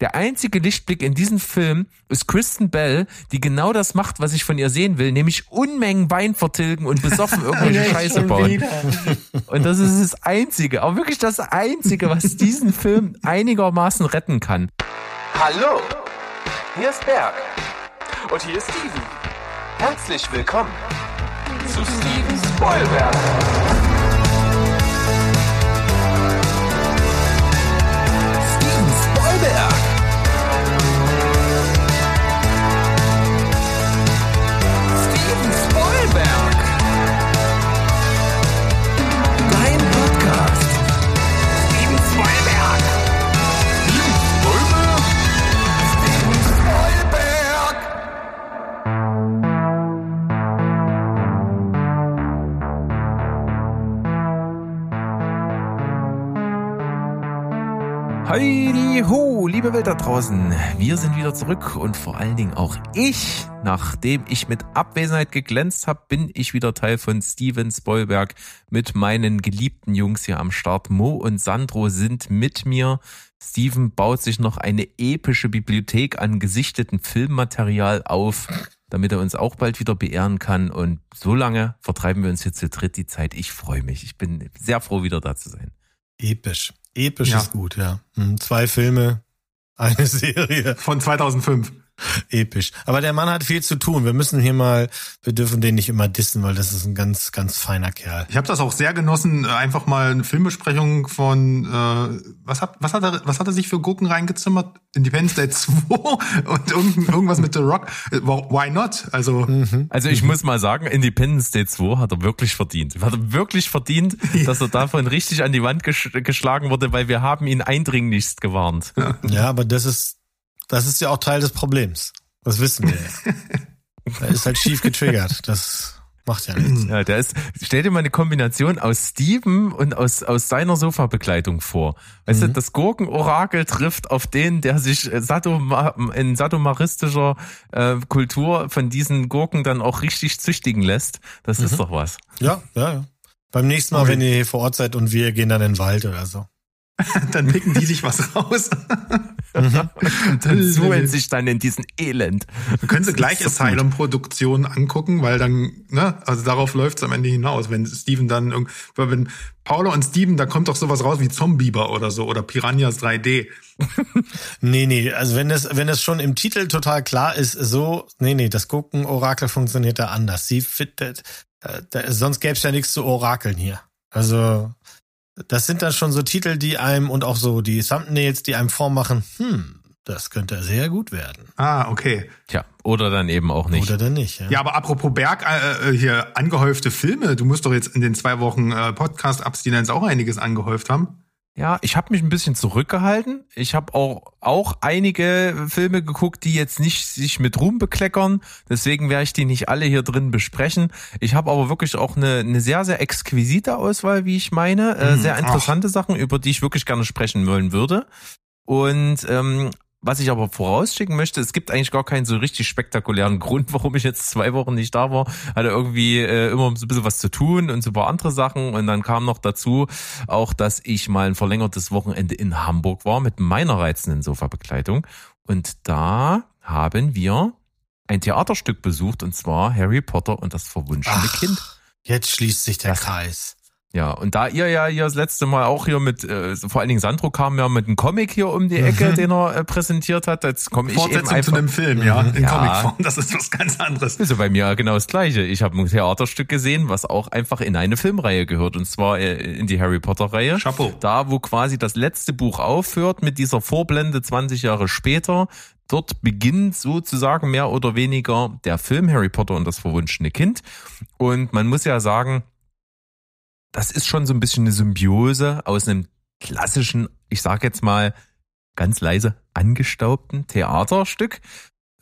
Der einzige Lichtblick in diesem Film ist Kristen Bell, die genau das macht, was ich von ihr sehen will, nämlich Unmengen Wein vertilgen und besoffen irgendwelche Scheiße bauen. Und das ist das Einzige, aber wirklich das Einzige, was diesen Film einigermaßen retten kann. Hallo, hier ist Berg. Und hier ist Steven. Herzlich willkommen zu Steven Spoilberg. Heidi ho, liebe Welt da draußen. Wir sind wieder zurück und vor allen Dingen auch ich, nachdem ich mit Abwesenheit geglänzt habe, bin ich wieder Teil von Steven Spoilberg mit meinen geliebten Jungs hier am Start. Mo und Sandro sind mit mir. Steven baut sich noch eine epische Bibliothek an gesichteten Filmmaterial auf, damit er uns auch bald wieder beehren kann. Und so lange vertreiben wir uns hier zu dritt die Zeit. Ich freue mich. Ich bin sehr froh, wieder da zu sein. Episch. Episch Ja. ist gut, ja. Hm, Zwei Filme, eine Serie. Von 2005. Episch. Aber der Mann hat viel zu tun. Wir müssen hier mal, wir dürfen den nicht immer dissen, weil das ist ein ganz, ganz feiner Kerl. Ich habe das auch sehr genossen, einfach mal eine Filmbesprechung von äh, was hat was hat er was hat er sich für Gurken reingezimmert? Independence Day 2 und irgend, irgendwas mit The Rock. Why not? Also Also ich muss mal sagen, Independence Day 2 hat er wirklich verdient. Hat er wirklich verdient, dass er davon richtig an die Wand gesch geschlagen wurde, weil wir haben ihn eindringlichst gewarnt. Ja, aber das ist, das ist ja auch Teil des Problems. Das wissen wir. Er ist halt schief getriggert. Das macht ja nichts. Ja, der ist, stell dir mal eine Kombination aus Steven und aus, aus seiner Sofabekleidung vor. Weißt du, das Gurkenorakel trifft auf den, der sich äh, Sadoma, in sadomaristischer äh, Kultur von diesen Gurken dann auch richtig züchtigen lässt. Das ist doch was. Ja, ja, ja. Beim nächsten Mal, Okay. wenn ihr hier vor Ort seid und wir gehen dann in den Wald oder so. dann picken die sich was raus. Und dann suhlen sich dann in diesen Elend. Wir können sie gleich so Asylum-Produktionen angucken, weil dann, ne, also darauf läuft's am Ende hinaus, wenn Steven dann wenn Paula und Steven, da kommt doch sowas raus wie Zombieber oder so oder Piranhas 3D. Nee, nee, also wenn es, wenn es schon im Titel total klar ist, so, nee, nee, das Gucken-Orakel funktioniert da anders. Sie fittet, äh, da, sonst gäbe es ja nichts zu orakeln hier. Also, das sind dann schon so Titel, die einem und auch so die Thumbnails, die einem vormachen, hm, das könnte sehr gut werden. Ah, okay. Tja, oder dann eben auch nicht. Oder dann nicht, ja. Ja, aber apropos Berg, äh, äh, hier angehäufte Filme, du musst doch jetzt in den zwei Wochen äh, Podcast-Abstinenz auch einiges angehäuft haben. Ja, ich habe mich ein bisschen zurückgehalten. Ich habe auch auch einige Filme geguckt, die jetzt nicht sich mit Ruhm bekleckern. Deswegen werde ich die nicht alle hier drin besprechen. Ich habe aber wirklich auch eine, eine sehr, sehr exquisite Auswahl, wie ich meine. Äh, Mhm. sehr interessante Sachen, über die ich wirklich gerne sprechen wollen würde. Und ähm, was ich aber vorausschicken möchte, es gibt eigentlich gar keinen so richtig spektakulären Grund, warum ich jetzt zwei Wochen nicht da war. Hatte irgendwie äh, immer so ein bisschen was zu tun und so ein paar andere Sachen. Und dann kam noch dazu auch, dass ich mal ein verlängertes Wochenende in Hamburg war mit meiner reizenden Sofabekleidung. Und da haben wir ein Theaterstück besucht und zwar Harry Potter und das verwunschene Ach, Kind. Jetzt schließt sich der Das- Kreis. Ja, und da ihr ja hier das letzte Mal auch hier mit, äh, vor allen Dingen Sandro kam ja mit einem Comic hier um die Ecke, den er äh, präsentiert hat, jetzt komme ich eben Fortsetzung einfach... zu einem Film, ja, in Ja. Comicform. Das ist was ganz anderes. ja bei mir genau das Gleiche. Ich habe ein Theaterstück gesehen, was auch einfach in eine Filmreihe gehört, und zwar äh, in die Harry Potter-Reihe. Chapeau. Da, wo quasi das letzte Buch aufhört mit dieser Vorblende 20 Jahre später. Dort beginnt sozusagen mehr oder weniger der Film Harry Potter und das verwunschene Kind. Und man muss ja sagen, das ist schon so ein bisschen eine Symbiose aus einem klassischen, ich sag jetzt mal ganz leise, angestaubten Theaterstück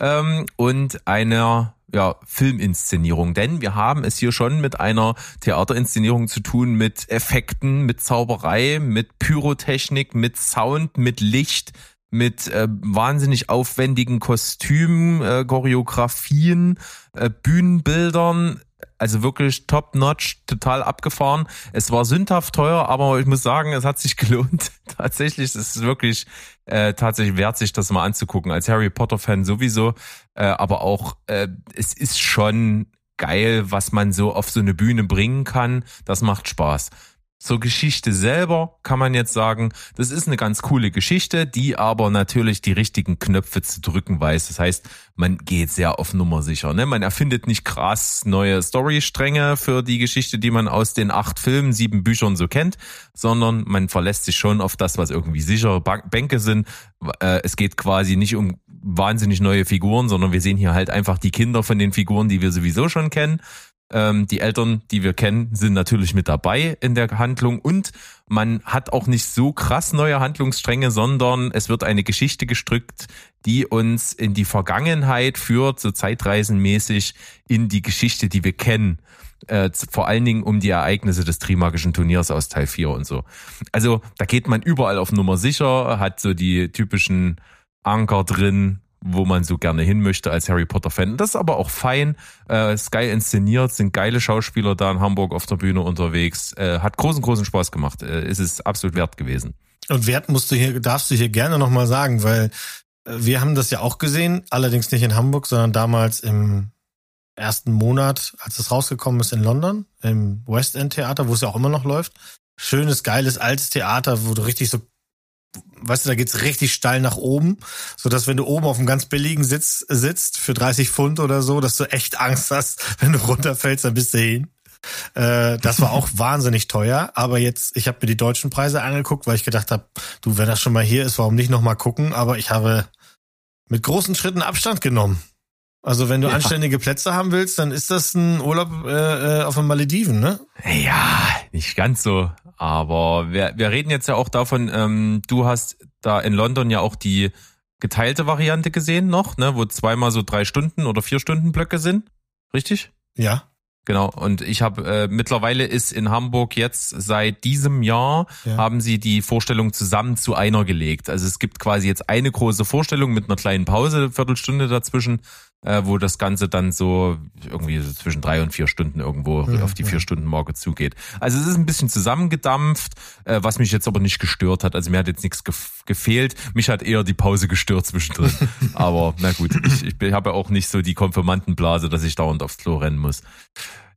ähm, und einer ja, Filminszenierung. Denn wir haben es hier schon mit einer Theaterinszenierung zu tun mit Effekten, mit Zauberei, mit Pyrotechnik, mit Sound, mit Licht, mit äh, wahnsinnig aufwendigen Kostümen, äh, Choreografien, äh, Bühnenbildern. Also wirklich top notch, total abgefahren. Es war sündhaft teuer, aber ich muss sagen, es hat sich gelohnt. tatsächlich, es ist wirklich äh, tatsächlich wert, sich das mal anzugucken. Als Harry Potter Fan sowieso, äh, aber auch äh, es ist schon geil, was man so auf so eine Bühne bringen kann. Das macht Spaß. Zur Geschichte selber kann man jetzt sagen, das ist eine ganz coole Geschichte, die aber natürlich die richtigen Knöpfe zu drücken weiß. Das heißt, man geht sehr auf Nummer sicher. Ne? Man erfindet nicht krass neue Storystränge für die Geschichte, die man aus den acht Filmen, sieben Büchern so kennt, sondern man verlässt sich schon auf das, was irgendwie sichere Bänke sind. Äh, es geht quasi nicht um wahnsinnig neue Figuren, sondern wir sehen hier halt einfach die Kinder von den Figuren, die wir sowieso schon kennen. Ähm, die Eltern, die wir kennen, sind natürlich mit dabei in der Handlung und man hat auch nicht so krass neue Handlungsstränge, sondern es wird eine Geschichte gestrickt, die uns in die Vergangenheit führt, so zeitreisenmäßig in die Geschichte, die wir kennen. Äh, vor allen Dingen um die Ereignisse des Trimagischen Turniers aus Teil 4 und so. Also da geht man überall auf Nummer sicher, hat so die typischen Anker drin, wo man so gerne hin möchte als Harry Potter Fan. Das ist aber auch fein. Äh, ist geil inszeniert, sind geile Schauspieler da in Hamburg auf der Bühne unterwegs. Äh, hat großen, großen Spaß gemacht. Äh, ist es absolut wert gewesen. Und Wert musst du hier, darfst du hier gerne nochmal sagen, weil äh, wir haben das ja auch gesehen, allerdings nicht in Hamburg, sondern damals im ersten Monat, als es rausgekommen ist in London, im West End Theater, wo es ja auch immer noch läuft. Schönes, geiles, altes Theater, wo du richtig so weißt du, da geht's richtig steil nach oben, so dass wenn du oben auf einem ganz billigen Sitz sitzt für 30 Pfund oder so, dass du echt Angst hast, wenn du runterfällst, dann bist du hin. Äh, das war auch wahnsinnig teuer, aber jetzt, ich habe mir die deutschen Preise angeguckt, weil ich gedacht habe, du, wenn das schon mal hier ist, warum nicht nochmal gucken? Aber ich habe mit großen Schritten Abstand genommen. Also wenn du ja. anständige Plätze haben willst, dann ist das ein Urlaub äh, äh auf den Malediven, ne? Ja, nicht ganz so. Aber wir, wir reden jetzt ja auch davon, ähm, du hast da in London ja auch die geteilte Variante gesehen noch, ne, wo zweimal so drei Stunden oder vier Stunden Blöcke sind. Richtig? Ja. Genau, und ich habe äh, mittlerweile ist in Hamburg jetzt seit diesem Jahr ja. haben sie die Vorstellung zusammen zu einer gelegt. Also es gibt quasi jetzt eine große Vorstellung mit einer kleinen Pause, Viertelstunde dazwischen äh, wo das Ganze dann so irgendwie so zwischen drei und vier Stunden irgendwo ja, auf die vier Stunden Marke zugeht. Also es ist ein bisschen zusammengedampft, äh, was mich jetzt aber nicht gestört hat. Also mir hat jetzt nichts gef gefehlt. Mich hat eher die Pause gestört zwischendrin. aber na gut, ich, ich habe ja auch nicht so die Konfirmandenblase, dass ich dauernd aufs Klo rennen muss.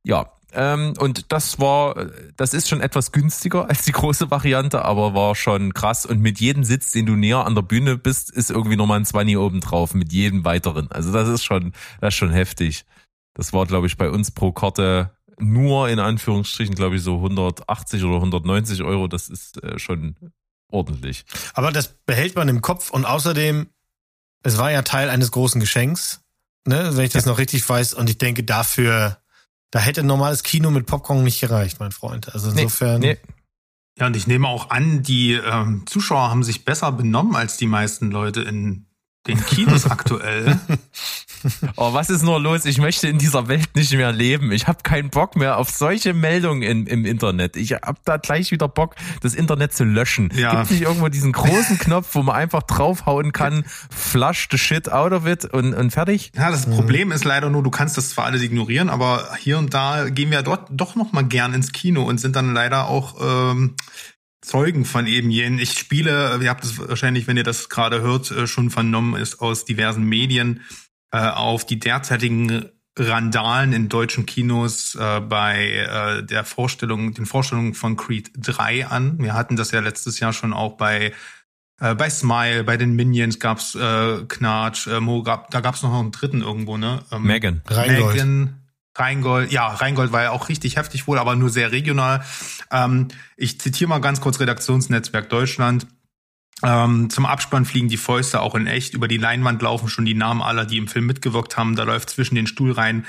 Ja, und das war, das ist schon etwas günstiger als die große Variante, aber war schon krass. Und mit jedem Sitz, den du näher an der Bühne bist, ist irgendwie nochmal ein 20 oben drauf, mit jedem weiteren. Also das ist schon, das ist schon heftig. Das war, glaube ich, bei uns pro Karte nur in Anführungsstrichen, glaube ich, so 180 oder 190 Euro. Das ist äh, schon ordentlich. Aber das behält man im Kopf und außerdem, es war ja Teil eines großen Geschenks, ne, wenn ich das ja. noch richtig weiß. Und ich denke, dafür da hätte ein normales Kino mit Popcorn nicht gereicht, mein Freund. Also insofern. Nee, nee. Ja, und ich nehme auch an, die ähm, Zuschauer haben sich besser benommen als die meisten Leute in den Kinos aktuell. Oh, was ist nur los? Ich möchte in dieser Welt nicht mehr leben. Ich habe keinen Bock mehr auf solche Meldungen in, im Internet. Ich hab da gleich wieder Bock, das Internet zu löschen. Ja. Gibt nicht irgendwo diesen großen Knopf, wo man einfach draufhauen kann, flush the shit out of it und, und fertig? Ja, das Problem ist leider nur, du kannst das zwar alles ignorieren, aber hier und da gehen wir dort doch noch mal gern ins Kino und sind dann leider auch ähm, Zeugen von eben jenen. Ich spiele, ihr habt es wahrscheinlich, wenn ihr das gerade hört, äh, schon vernommen, ist aus diversen Medien äh, auf die derzeitigen Randalen in deutschen Kinos äh, bei äh, der Vorstellung, den Vorstellungen von Creed 3 an. Wir hatten das ja letztes Jahr schon auch bei äh, bei Smile, bei den Minions gab's äh, Knatsch, äh, Mo gab, da gab's noch einen dritten irgendwo, ne? Ähm, Megan. Megan. Rheingold, ja, Rheingold war ja auch richtig heftig wohl, aber nur sehr regional. Ähm, ich zitiere mal ganz kurz Redaktionsnetzwerk Deutschland. Ähm, zum Abspann fliegen die Fäuste auch in echt. Über die Leinwand laufen schon die Namen aller, die im Film mitgewirkt haben. Da läuft zwischen den Stuhlreihen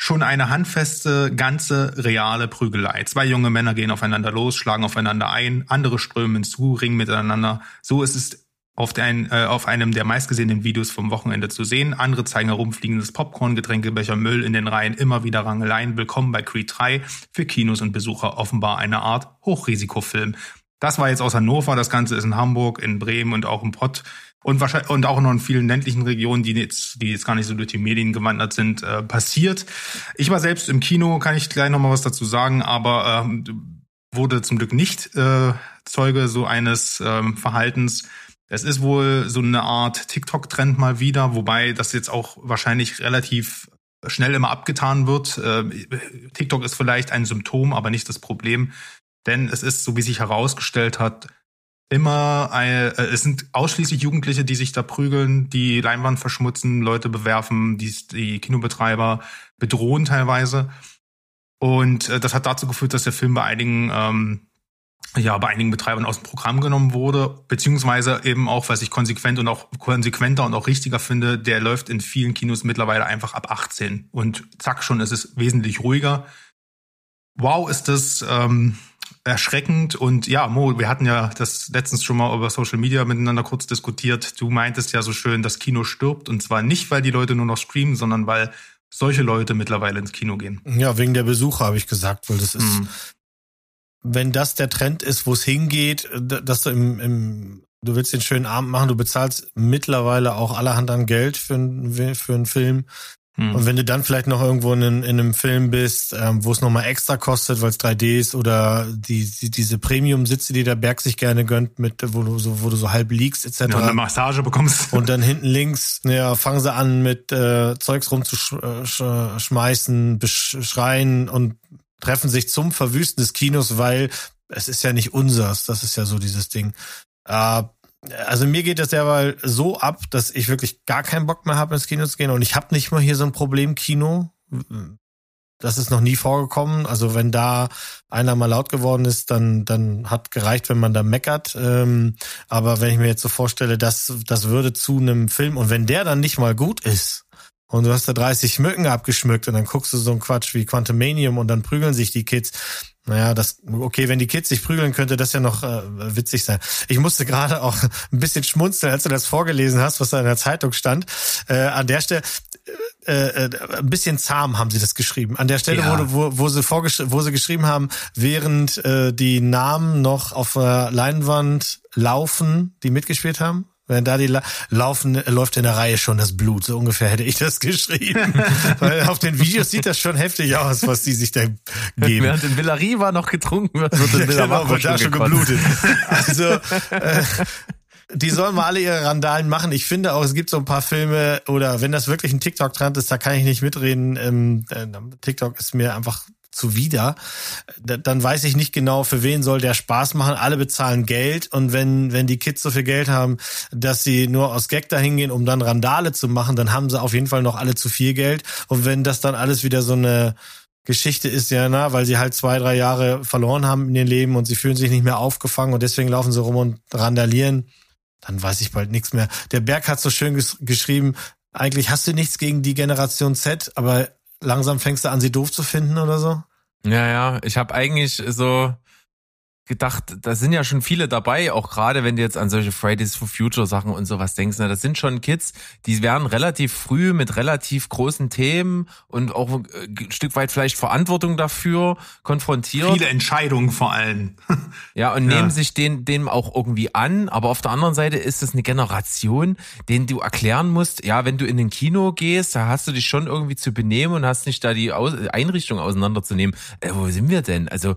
schon eine handfeste, ganze, reale Prügelei. Zwei junge Männer gehen aufeinander los, schlagen aufeinander ein, andere strömen zu, ringen miteinander. So ist es auf, ein, äh, auf einem der meistgesehenen Videos vom Wochenende zu sehen. Andere zeigen herumfliegendes Popcorn, Getränkebecher, Müll in den Reihen, immer wieder Rangeleien. Willkommen bei Creed 3. Für Kinos und Besucher offenbar eine Art Hochrisikofilm. Das war jetzt aus Hannover, das Ganze ist in Hamburg, in Bremen und auch im Pott und wahrscheinlich und auch noch in vielen ländlichen Regionen, die jetzt, die jetzt gar nicht so durch die Medien gewandert sind, äh, passiert. Ich war selbst im Kino, kann ich gleich noch mal was dazu sagen, aber ähm, wurde zum Glück nicht äh, Zeuge so eines ähm, Verhaltens. Es ist wohl so eine Art TikTok-Trend mal wieder, wobei das jetzt auch wahrscheinlich relativ schnell immer abgetan wird. Äh, TikTok ist vielleicht ein Symptom, aber nicht das Problem. Denn es ist, so wie sich herausgestellt hat, immer, eine, äh, es sind ausschließlich Jugendliche, die sich da prügeln, die Leinwand verschmutzen, Leute bewerfen, die, die Kinobetreiber bedrohen teilweise. Und äh, das hat dazu geführt, dass der Film bei einigen ähm, ja bei einigen Betreibern aus dem Programm genommen wurde, beziehungsweise eben auch, was ich konsequent und auch konsequenter und auch richtiger finde, der läuft in vielen Kinos mittlerweile einfach ab 18 und zack schon ist es wesentlich ruhiger. Wow, ist das ähm, erschreckend und ja, Mo, wir hatten ja das letztens schon mal über Social Media miteinander kurz diskutiert. Du meintest ja so schön, das Kino stirbt und zwar nicht, weil die Leute nur noch streamen, sondern weil solche Leute mittlerweile ins Kino gehen. Ja, wegen der Besucher habe ich gesagt, weil das ist, mhm wenn das der Trend ist, wo es hingeht, dass du im, im du willst den schönen Abend machen, du bezahlst mittlerweile auch allerhand an Geld für, ein, für einen Film. Hm. Und wenn du dann vielleicht noch irgendwo in, in einem Film bist, ähm, wo es nochmal extra kostet, weil es 3D ist oder die, die diese Premium-Sitze, die der Berg sich gerne gönnt, mit wo du so, wo du so halb liegst, etc. Ja, und eine Massage bekommst. Und dann hinten links, ja, fangen sie an mit äh, Zeugs rumzuschmeißen, äh, beschreien und treffen sich zum Verwüsten des Kinos, weil es ist ja nicht unsers. Das ist ja so dieses Ding. Äh, also mir geht das derweil so ab, dass ich wirklich gar keinen Bock mehr habe, ins Kino zu gehen. Und ich habe nicht mal hier so ein Problem-Kino. Das ist noch nie vorgekommen. Also wenn da einer mal laut geworden ist, dann, dann hat gereicht, wenn man da meckert. Ähm, aber wenn ich mir jetzt so vorstelle, dass das würde zu einem Film und wenn der dann nicht mal gut ist, und du hast da 30 Mücken abgeschmückt und dann guckst du so einen Quatsch wie Quantumanium und dann prügeln sich die Kids. Naja, das, okay, wenn die Kids sich prügeln, könnte das ja noch äh, witzig sein. Ich musste gerade auch ein bisschen schmunzeln, als du das vorgelesen hast, was da in der Zeitung stand. Äh, an der Stelle, äh, äh, ein bisschen zahm haben sie das geschrieben. An der Stelle, ja. wo, wo, wo, sie wo sie geschrieben haben, während äh, die Namen noch auf der Leinwand laufen, die mitgespielt haben. Wenn da die la laufen, läuft in der Reihe schon das Blut. So ungefähr hätte ich das geschrieben. Weil auf den Videos sieht das schon heftig aus, was die sich da geben. Während in Villariva noch getrunken wird, wird in Villa genau, wird da schon geblutet. Also, äh, die sollen mal alle ihre Randalen machen. Ich finde auch, es gibt so ein paar Filme, oder wenn das wirklich ein TikTok-Trend ist, da kann ich nicht mitreden. Ähm, äh, TikTok ist mir einfach zuwider, dann weiß ich nicht genau, für wen soll der Spaß machen. Alle bezahlen Geld und wenn, wenn die Kids so viel Geld haben, dass sie nur aus Gag dahin gehen, um dann Randale zu machen, dann haben sie auf jeden Fall noch alle zu viel Geld. Und wenn das dann alles wieder so eine Geschichte ist, ja, na, weil sie halt zwei, drei Jahre verloren haben in ihrem Leben und sie fühlen sich nicht mehr aufgefangen und deswegen laufen sie rum und randalieren, dann weiß ich bald nichts mehr. Der Berg hat so schön ges geschrieben, eigentlich hast du nichts gegen die Generation Z, aber langsam fängst du an, sie doof zu finden oder so? Ja, ja, ich habe eigentlich so gedacht, da sind ja schon viele dabei, auch gerade wenn du jetzt an solche Fridays for Future Sachen und sowas denkst, ne, das sind schon Kids, die werden relativ früh mit relativ großen Themen und auch ein Stück weit vielleicht Verantwortung dafür konfrontiert. Viele Entscheidungen vor allem. ja, und ja. nehmen sich den, dem auch irgendwie an, aber auf der anderen Seite ist es eine Generation, denen du erklären musst, ja, wenn du in den Kino gehst, da hast du dich schon irgendwie zu benehmen und hast nicht da die Einrichtung auseinanderzunehmen. Äh, wo sind wir denn? Also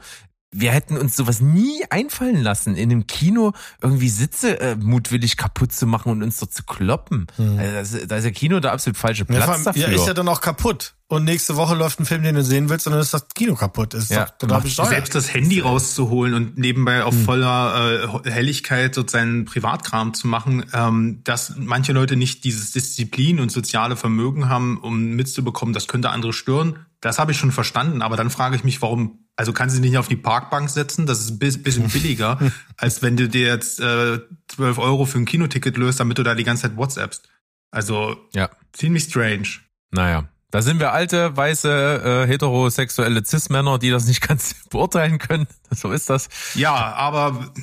wir hätten uns sowas nie einfallen lassen, in einem Kino irgendwie Sitze äh, mutwillig kaputt zu machen und uns dort zu kloppen. Hm. Also da ist der Kino der absolut falsche Platz ja, dafür. Ja, ist ja dann auch kaputt. Und nächste Woche läuft ein Film, den du sehen willst, und dann ist das Kino kaputt. Ist ja, doch total Selbst das Handy rauszuholen und nebenbei auf hm. voller äh, Helligkeit so seinen Privatkram zu machen, ähm, dass manche Leute nicht dieses Disziplin und soziale Vermögen haben, um mitzubekommen, das könnte andere stören. Das habe ich schon verstanden, aber dann frage ich mich, warum also kannst du dich nicht auf die Parkbank setzen, das ist ein bisschen billiger, als wenn du dir jetzt äh, 12 Euro für ein Kinoticket löst, damit du da die ganze Zeit WhatsAppst. Also ja. ziemlich strange. Naja, da sind wir alte, weiße, äh, heterosexuelle Cis-Männer, die das nicht ganz beurteilen können. So ist das. Ja, aber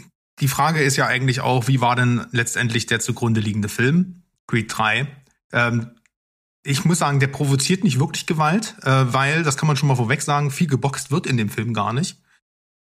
die Frage ist ja eigentlich auch, wie war denn letztendlich der zugrunde liegende Film? Creed 3. Ähm, ich muss sagen, der provoziert nicht wirklich Gewalt, äh, weil, das kann man schon mal vorweg sagen, viel geboxt wird in dem Film gar nicht.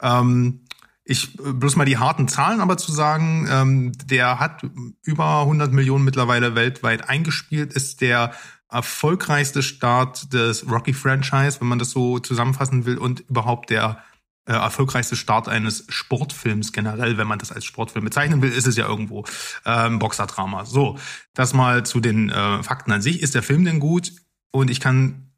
Ähm, Ich äh, bloß mal die harten Zahlen aber zu sagen, ähm, der hat über 100 Millionen mittlerweile weltweit eingespielt, ist der erfolgreichste Start des Rocky-Franchise, wenn man das so zusammenfassen will, und überhaupt der äh, erfolgreichste Start eines Sportfilms generell, wenn man das als Sportfilm bezeichnen will, ist es ja irgendwo ähm, Boxerdrama. So, das mal zu den äh, Fakten an sich. Ist der Film denn gut? Und ich kann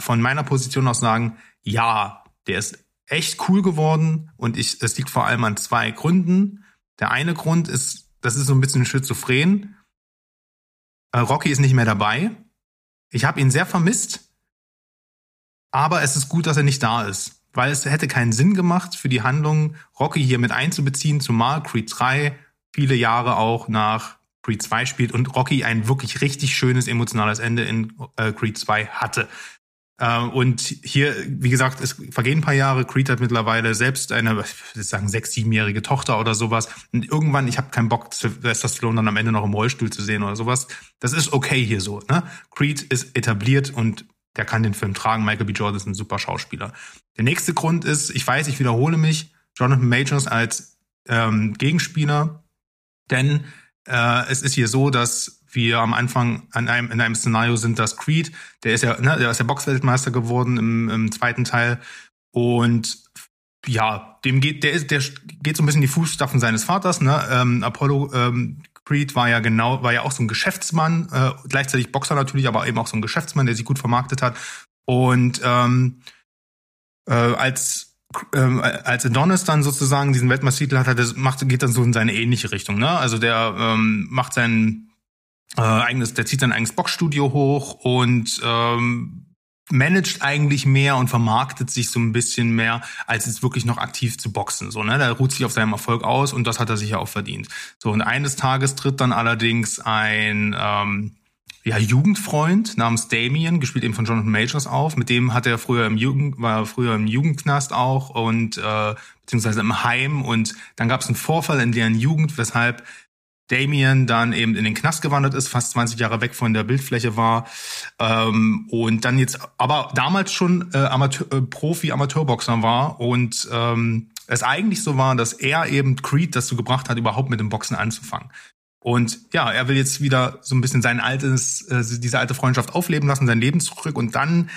von meiner Position aus sagen, ja, der ist echt cool geworden und ich, es liegt vor allem an zwei Gründen. Der eine Grund ist, das ist so ein bisschen schizophren. Äh, Rocky ist nicht mehr dabei. Ich habe ihn sehr vermisst, aber es ist gut, dass er nicht da ist, weil es hätte keinen Sinn gemacht für die Handlung, Rocky hier mit einzubeziehen, zumal Creed 3 viele Jahre auch nach Creed 2 spielt und Rocky ein wirklich richtig schönes emotionales Ende in äh, Creed 2 hatte. Äh, und hier, wie gesagt, es vergehen ein paar Jahre. Creed hat mittlerweile selbst eine, ich würde sagen, sechs, siebenjährige Tochter oder sowas. Und irgendwann, ich habe keinen Bock, Sylvester Stallone dann am Ende noch im Rollstuhl zu sehen oder sowas. Das ist okay hier so. Ne? Creed ist etabliert und der kann den Film tragen. Michael B. Jordan ist ein super Schauspieler. Der nächste Grund ist, ich weiß, ich wiederhole mich, Jonathan Majors als ähm, Gegenspieler, denn äh, es ist hier so, dass wir am Anfang an einem, in einem Szenario sind, dass Creed, der ist ja, ne, der ist ja Boxweltmeister geworden im, im zweiten Teil und ja, dem geht, der ist, der geht so ein bisschen die Fußstapfen seines Vaters, ne? Ähm, Apollo ähm, Creed war ja genau, war ja auch so ein Geschäftsmann, äh, gleichzeitig Boxer natürlich, aber eben auch so ein Geschäftsmann, der sich gut vermarktet hat. Und ähm, äh, als ähm, als Adonis dann sozusagen diesen Weltmeistertitel hat das macht, geht dann so in seine ähnliche Richtung. Ne? Also der ähm, macht seinen äh, eigenes, der zieht sein eigenes Boxstudio hoch und ähm, managt eigentlich mehr und vermarktet sich so ein bisschen mehr, als jetzt wirklich noch aktiv zu boxen. So, ne? Der ruht sich auf seinem Erfolg aus und das hat er sich ja auch verdient. So, und eines Tages tritt dann allerdings ein ähm, ja, Jugendfreund namens Damien, gespielt eben von Jonathan Majors auf. Mit dem hat er früher im Jugend, war früher im Jugendknast auch und äh, beziehungsweise im Heim und dann gab es einen Vorfall in deren Jugend, weshalb Damien dann eben in den Knast gewandert ist, fast 20 Jahre weg von der Bildfläche war ähm, und dann jetzt aber damals schon äh, Amateur, äh, Profi-Amateurboxer war und ähm, es eigentlich so war, dass er eben Creed dazu gebracht hat, überhaupt mit dem Boxen anzufangen. Und ja, er will jetzt wieder so ein bisschen sein altes, äh, diese alte Freundschaft aufleben lassen, sein Leben zurück und dann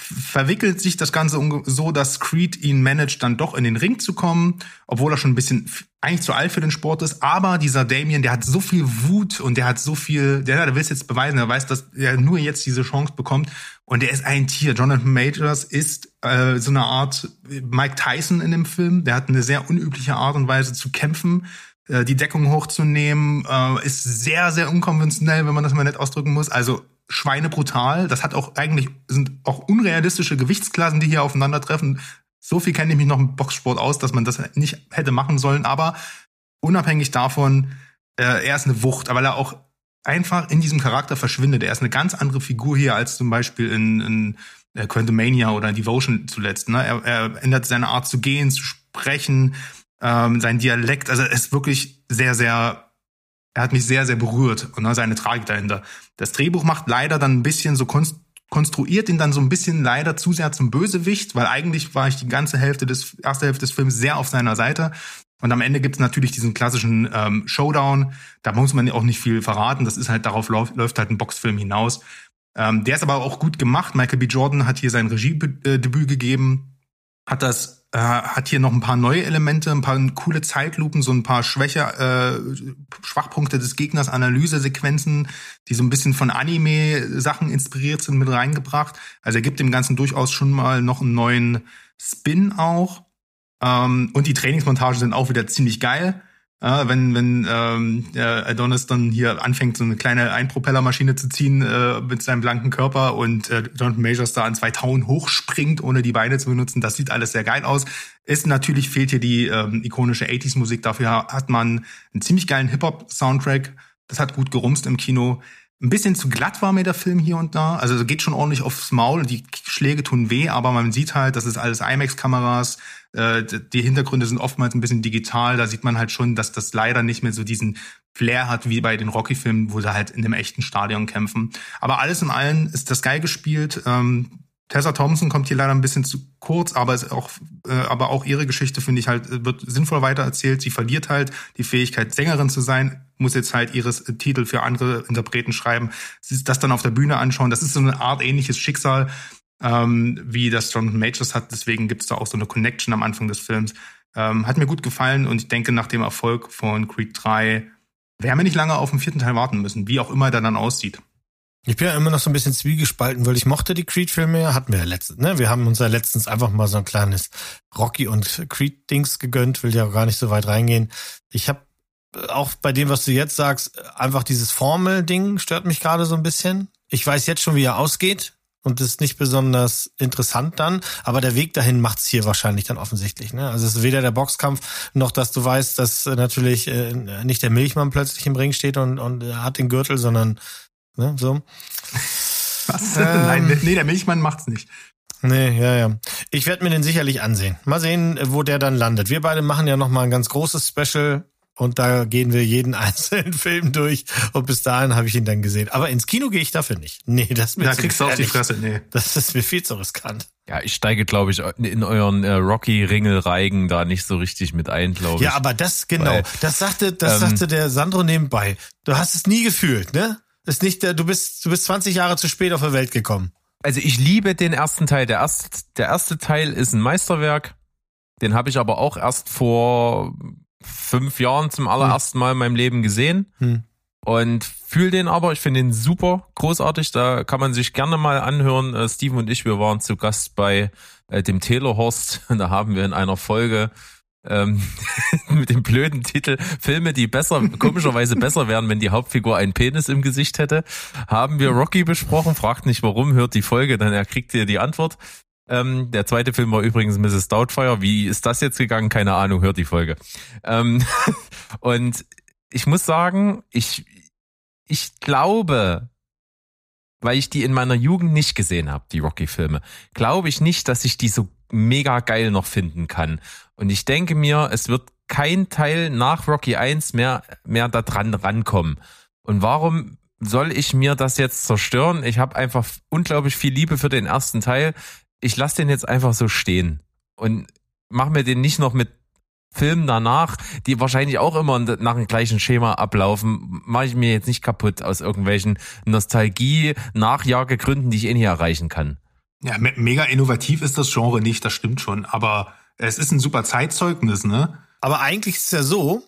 verwickelt sich das Ganze so, dass Creed ihn managt, dann doch in den Ring zu kommen, obwohl er schon ein bisschen eigentlich zu alt für den Sport ist. Aber dieser Damien, der hat so viel Wut und der hat so viel, der, der will es jetzt beweisen, er weiß, dass er nur jetzt diese Chance bekommt. Und er ist ein Tier. Jonathan Majors ist äh, so eine Art Mike Tyson in dem Film. Der hat eine sehr unübliche Art und Weise zu kämpfen äh, die Deckung hochzunehmen, äh, ist sehr, sehr unkonventionell, wenn man das mal nett ausdrücken muss. Also schweinebrutal. Das hat auch eigentlich, sind auch unrealistische Gewichtsklassen, die hier aufeinandertreffen. So viel kenne ich mich noch im Boxsport aus, dass man das nicht hätte machen sollen. Aber unabhängig davon, äh, er ist eine Wucht, weil er auch einfach in diesem Charakter verschwindet. Er ist eine ganz andere Figur hier als zum Beispiel in, in äh, Quantumania oder Devotion zuletzt. Ne? Er, er ändert seine Art zu gehen, zu sprechen, ähm, sein Dialekt. Also er ist wirklich sehr, sehr er hat mich sehr, sehr berührt und ne, seine Tragik dahinter. Das Drehbuch macht leider dann ein bisschen so konst konstruiert ihn dann so ein bisschen leider zu sehr zum Bösewicht, weil eigentlich war ich die ganze Hälfte des, erste Hälfte des Films sehr auf seiner Seite. Und am Ende gibt's natürlich diesen klassischen ähm, Showdown. Da muss man auch nicht viel verraten. Das ist halt, darauf läuft, läuft halt ein Boxfilm hinaus. Ähm, der ist aber auch gut gemacht. Michael B. Jordan hat hier sein Regiedebüt gegeben, hat das äh, hat hier noch ein paar neue Elemente, ein paar coole Zeitlupen, so ein paar Schwäche, äh, Schwachpunkte des Gegners, Analysesequenzen, die so ein bisschen von Anime-Sachen inspiriert sind, mit reingebracht. Also er gibt dem Ganzen durchaus schon mal noch einen neuen Spin auch. Ähm, und die Trainingsmontagen sind auch wieder ziemlich geil. Ja, wenn wenn ähm, Adonis dann hier anfängt, so eine kleine Einpropellermaschine zu ziehen äh, mit seinem blanken Körper und äh, Jonathan Majors da an zwei Tauen hochspringt, ohne die Beine zu benutzen, das sieht alles sehr geil aus. Ist natürlich fehlt hier die ähm, ikonische 80s-Musik. Dafür hat man einen ziemlich geilen Hip-Hop-Soundtrack. Das hat gut gerumst im Kino. Ein bisschen zu glatt war mir der Film hier und da. Also geht schon ordentlich aufs Maul. Die Schläge tun weh, aber man sieht halt, das ist alles IMAX-Kameras. Äh, die Hintergründe sind oftmals ein bisschen digital. Da sieht man halt schon, dass das leider nicht mehr so diesen Flair hat wie bei den Rocky-Filmen, wo sie halt in dem echten Stadion kämpfen. Aber alles in allem ist das geil gespielt. Ähm, Tessa Thompson kommt hier leider ein bisschen zu kurz, aber ist auch, äh, aber auch ihre Geschichte finde ich halt wird sinnvoll weitererzählt. Sie verliert halt die Fähigkeit Sängerin zu sein, muss jetzt halt ihres äh, Titel für andere Interpreten schreiben. Sie ist das dann auf der Bühne anschauen. Das ist so eine Art ähnliches Schicksal ähm, wie das Jonathan Majors hat. Deswegen gibt es da auch so eine Connection am Anfang des Films. Ähm, hat mir gut gefallen und ich denke nach dem Erfolg von Creed 3 werden wir nicht lange auf den vierten Teil warten müssen, wie auch immer der dann aussieht. Ich bin ja immer noch so ein bisschen zwiegespalten, weil ich mochte die Creed-Filme ja, hatten wir ja letztens, ne? Wir haben uns ja letztens einfach mal so ein kleines Rocky und Creed-Dings gegönnt, will ja auch gar nicht so weit reingehen. Ich habe äh, auch bei dem, was du jetzt sagst, einfach dieses Formel-Ding stört mich gerade so ein bisschen. Ich weiß jetzt schon, wie er ausgeht und ist nicht besonders interessant dann, aber der Weg dahin macht's hier wahrscheinlich dann offensichtlich. Ne? Also es ist weder der Boxkampf noch, dass du weißt, dass natürlich äh, nicht der Milchmann plötzlich im Ring steht und, und hat den Gürtel, sondern Ne, so. Was? Ähm, Nein, nee, der Milchmann macht's nicht. Nee, ja, ja. Ich werde mir den sicherlich ansehen. Mal sehen, wo der dann landet. Wir beide machen ja noch mal ein ganz großes Special und da gehen wir jeden einzelnen Film durch und bis dahin habe ich ihn dann gesehen. Aber ins Kino gehe ich dafür nicht. Nee, das ist mir Da kriegst du auf die Fresse, nee. Das ist mir viel zu riskant. Ja, ich steige, glaube ich, in euren äh, Rocky-Ringelreigen da nicht so richtig mit ein, glaube ich. Ja, aber das, genau, Weil, das sagte, das ähm, sagte der Sandro nebenbei. Du hast es nie gefühlt, ne? ist nicht der, du bist, du bist 20 Jahre zu spät auf der Welt gekommen. Also ich liebe den ersten Teil. Der erste, der erste Teil ist ein Meisterwerk. Den habe ich aber auch erst vor fünf Jahren zum allerersten Mal in meinem Leben gesehen. Hm. Und fühle den aber, ich finde den super großartig. Da kann man sich gerne mal anhören. Äh, Steven und ich, wir waren zu Gast bei äh, dem Taylorhorst. Da haben wir in einer Folge ähm, mit dem blöden Titel Filme, die besser, komischerweise besser wären, wenn die Hauptfigur einen Penis im Gesicht hätte, haben wir Rocky besprochen. Fragt nicht warum, hört die Folge, dann er kriegt ihr die Antwort. Ähm, der zweite Film war übrigens Mrs. Doubtfire. Wie ist das jetzt gegangen? Keine Ahnung, hört die Folge. Ähm, und ich muss sagen, ich, ich glaube, weil ich die in meiner Jugend nicht gesehen habe, die Rocky-Filme, glaube ich nicht, dass ich die so mega geil noch finden kann. Und ich denke mir, es wird kein Teil nach Rocky 1 mehr, mehr da dran rankommen. Und warum soll ich mir das jetzt zerstören? Ich habe einfach unglaublich viel Liebe für den ersten Teil. Ich lasse den jetzt einfach so stehen und mache mir den nicht noch mit Filmen danach, die wahrscheinlich auch immer nach dem gleichen Schema ablaufen, mache ich mir jetzt nicht kaputt aus irgendwelchen Nostalgie-Nachjagegründen, die ich eh nicht erreichen kann. Ja, me mega innovativ ist das Genre nicht, das stimmt schon, aber es ist ein super Zeitzeugnis, ne? Aber eigentlich ist es ja so,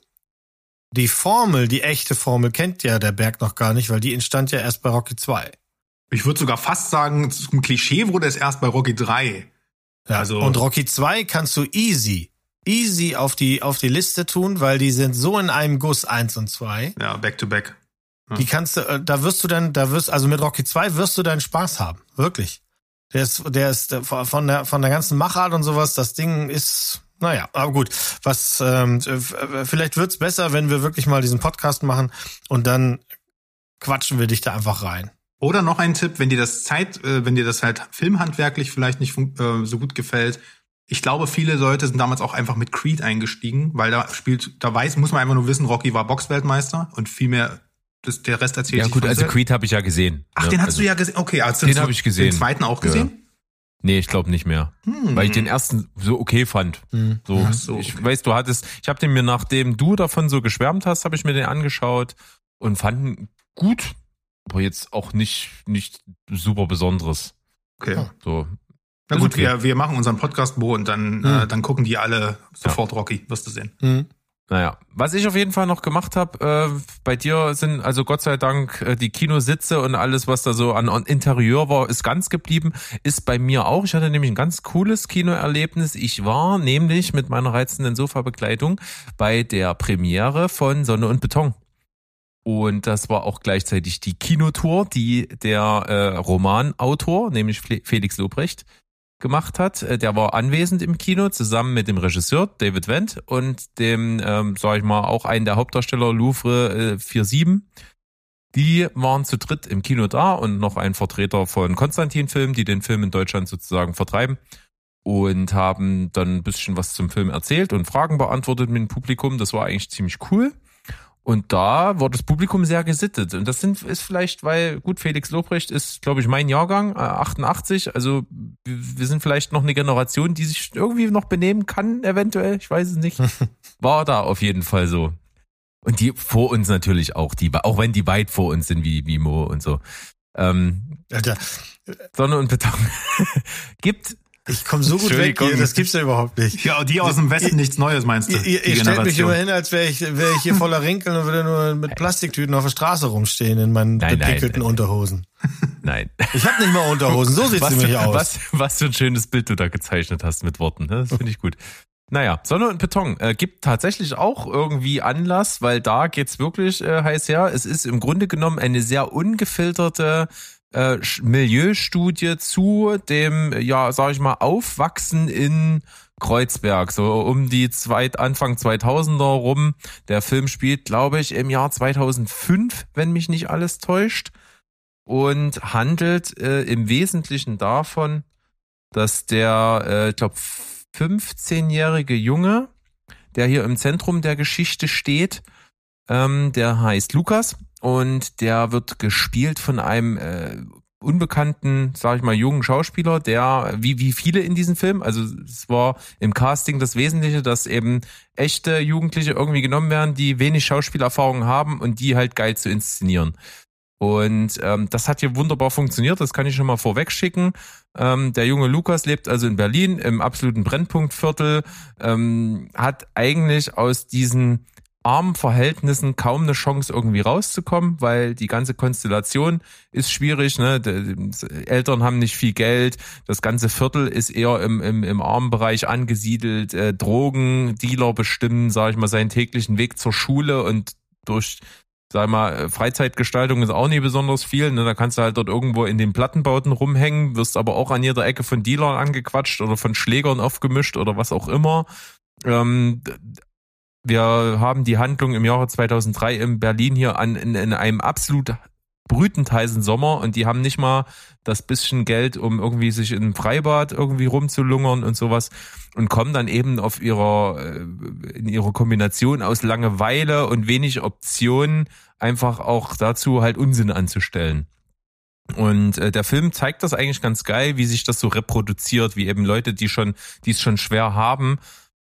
die Formel, die echte Formel kennt ja der Berg noch gar nicht, weil die entstand ja erst bei Rocky 2. Ich würde sogar fast sagen, zum Klischee wurde es erst bei Rocky 3. Ja, also und Rocky 2 kannst du easy, easy auf die, auf die Liste tun, weil die sind so in einem Guss 1 und 2. Ja, back to back. Hm. Die kannst du, äh, da wirst du dann, da wirst, also mit Rocky 2 wirst du deinen Spaß haben. Wirklich. Der ist, der ist äh, von der von der ganzen Machart und sowas. Das Ding ist, naja, aber gut. Was ähm, äh, vielleicht wird's besser, wenn wir wirklich mal diesen Podcast machen und dann quatschen wir dich da einfach rein. Oder noch ein Tipp, wenn dir das Zeit, äh, wenn dir das halt filmhandwerklich vielleicht nicht äh, so gut gefällt. Ich glaube, viele Leute sind damals auch einfach mit Creed eingestiegen, weil da spielt, da weiß, muss man einfach nur wissen, Rocky war Boxweltmeister und viel mehr das, der Rest erzählt Ja gut, also Creed habe ich ja gesehen. Ach, ne? den hast also, du ja gesehen. Okay, also den habe ich gesehen. Den zweiten auch gesehen? Ja. Nee, ich glaube nicht mehr. Hm. Weil ich den ersten so okay fand. Hm. So, so, ich okay. weiß, du hattest, ich habe den mir, nachdem du davon so geschwärmt hast, habe ich mir den angeschaut und fand ihn gut, aber jetzt auch nicht, nicht super Besonderes. Okay. So. Na gut, okay. wir, wir machen unseren Podcast, Bo, und dann, hm. äh, dann gucken die alle sofort ja. Rocky, wirst du sehen. Hm. Naja, was ich auf jeden Fall noch gemacht habe, äh, bei dir sind also Gott sei Dank äh, die Kinositze und alles, was da so an, an Interieur war, ist ganz geblieben. Ist bei mir auch. Ich hatte nämlich ein ganz cooles Kinoerlebnis. Ich war nämlich mit meiner reizenden Sofabegleitung bei der Premiere von Sonne und Beton. Und das war auch gleichzeitig die Kinotour, die der äh, Romanautor, nämlich Felix Lobrecht, gemacht hat. Äh, der war anwesend im Kino zusammen mit dem Regisseur David Wendt und dem, ähm, sag ich mal, auch einen der Hauptdarsteller Louvre äh, 47. Die waren zu dritt im Kino da und noch ein Vertreter von Konstantin Film, die den Film in Deutschland sozusagen vertreiben und haben dann ein bisschen was zum Film erzählt und Fragen beantwortet mit dem Publikum. Das war eigentlich ziemlich cool. Und da war das Publikum sehr gesittet. Und das sind, ist vielleicht, weil, gut, Felix Lobrecht ist, glaube ich, mein Jahrgang, äh, 88. Also wir sind vielleicht noch eine Generation, die sich irgendwie noch benehmen kann, eventuell. Ich weiß es nicht. War da auf jeden Fall so. Und die vor uns natürlich auch, die, auch wenn die weit vor uns sind, wie, wie Mo und so. Ähm, Alter, Sonne und Beton. Gibt ich komme so gut weg hier, das gibt's ja überhaupt nicht. Ja, die aus dem Westen nichts Neues meinst du? Ihr, ihr, stellt mich immer hin, als wäre ich, wär ich hier voller Rinkeln und würde nur mit Plastiktüten auf der Straße rumstehen in meinen Nein, bepickelten nein. Unterhosen. Nein. Ich habe nicht mal Unterhosen, so sieht's nämlich aus. Was, was für ein schönes Bild du da gezeichnet hast mit Worten. ne? Das finde ich gut. Naja, Sonne und Beton äh, gibt tatsächlich auch irgendwie Anlass, weil da geht's wirklich äh, heiß her. Es ist im Grunde genommen eine sehr ungefilterte äh, Milieustudie zu dem, ja, sag ich mal, Aufwachsen in Kreuzberg, so um die zweit, Anfang 2000er rum. Der Film spielt, glaube ich, im Jahr 2005, wenn mich nicht alles täuscht und handelt äh, im Wesentlichen davon, dass der, äh, ich glaube, 15-jährige Junge, der hier im Zentrum der Geschichte steht, ähm, der heißt Lukas und der wird gespielt von einem äh, unbekannten, sage ich mal, jungen Schauspieler, der wie wie viele in diesem Film, also es war im Casting das Wesentliche, dass eben echte Jugendliche irgendwie genommen werden, die wenig Schauspielerfahrung haben und die halt geil zu inszenieren. Und ähm, das hat hier wunderbar funktioniert, das kann ich schon mal vorweg schicken. Ähm, der junge Lukas lebt also in Berlin im absoluten Brennpunktviertel, ähm, hat eigentlich aus diesen armen Verhältnissen kaum eine Chance irgendwie rauszukommen, weil die ganze Konstellation ist schwierig. Ne? Eltern haben nicht viel Geld, das ganze Viertel ist eher im, im, im armen Bereich angesiedelt. Äh, Drogen, Dealer bestimmen, sage ich mal, seinen täglichen Weg zur Schule und durch sag mal, Freizeitgestaltung ist auch nicht besonders viel. Ne? Da kannst du halt dort irgendwo in den Plattenbauten rumhängen, wirst aber auch an jeder Ecke von Dealern angequatscht oder von Schlägern aufgemischt oder was auch immer. Ähm, wir haben die Handlung im Jahre 2003 in Berlin hier an, in, in einem absolut brütend heißen Sommer und die haben nicht mal das bisschen Geld, um irgendwie sich in einem Freibad irgendwie rumzulungern und sowas und kommen dann eben auf ihrer, äh, in ihrer Kombination aus Langeweile und wenig Optionen einfach auch dazu halt Unsinn anzustellen. Und äh, der Film zeigt das eigentlich ganz geil, wie sich das so reproduziert, wie eben Leute, die schon, die es schon schwer haben,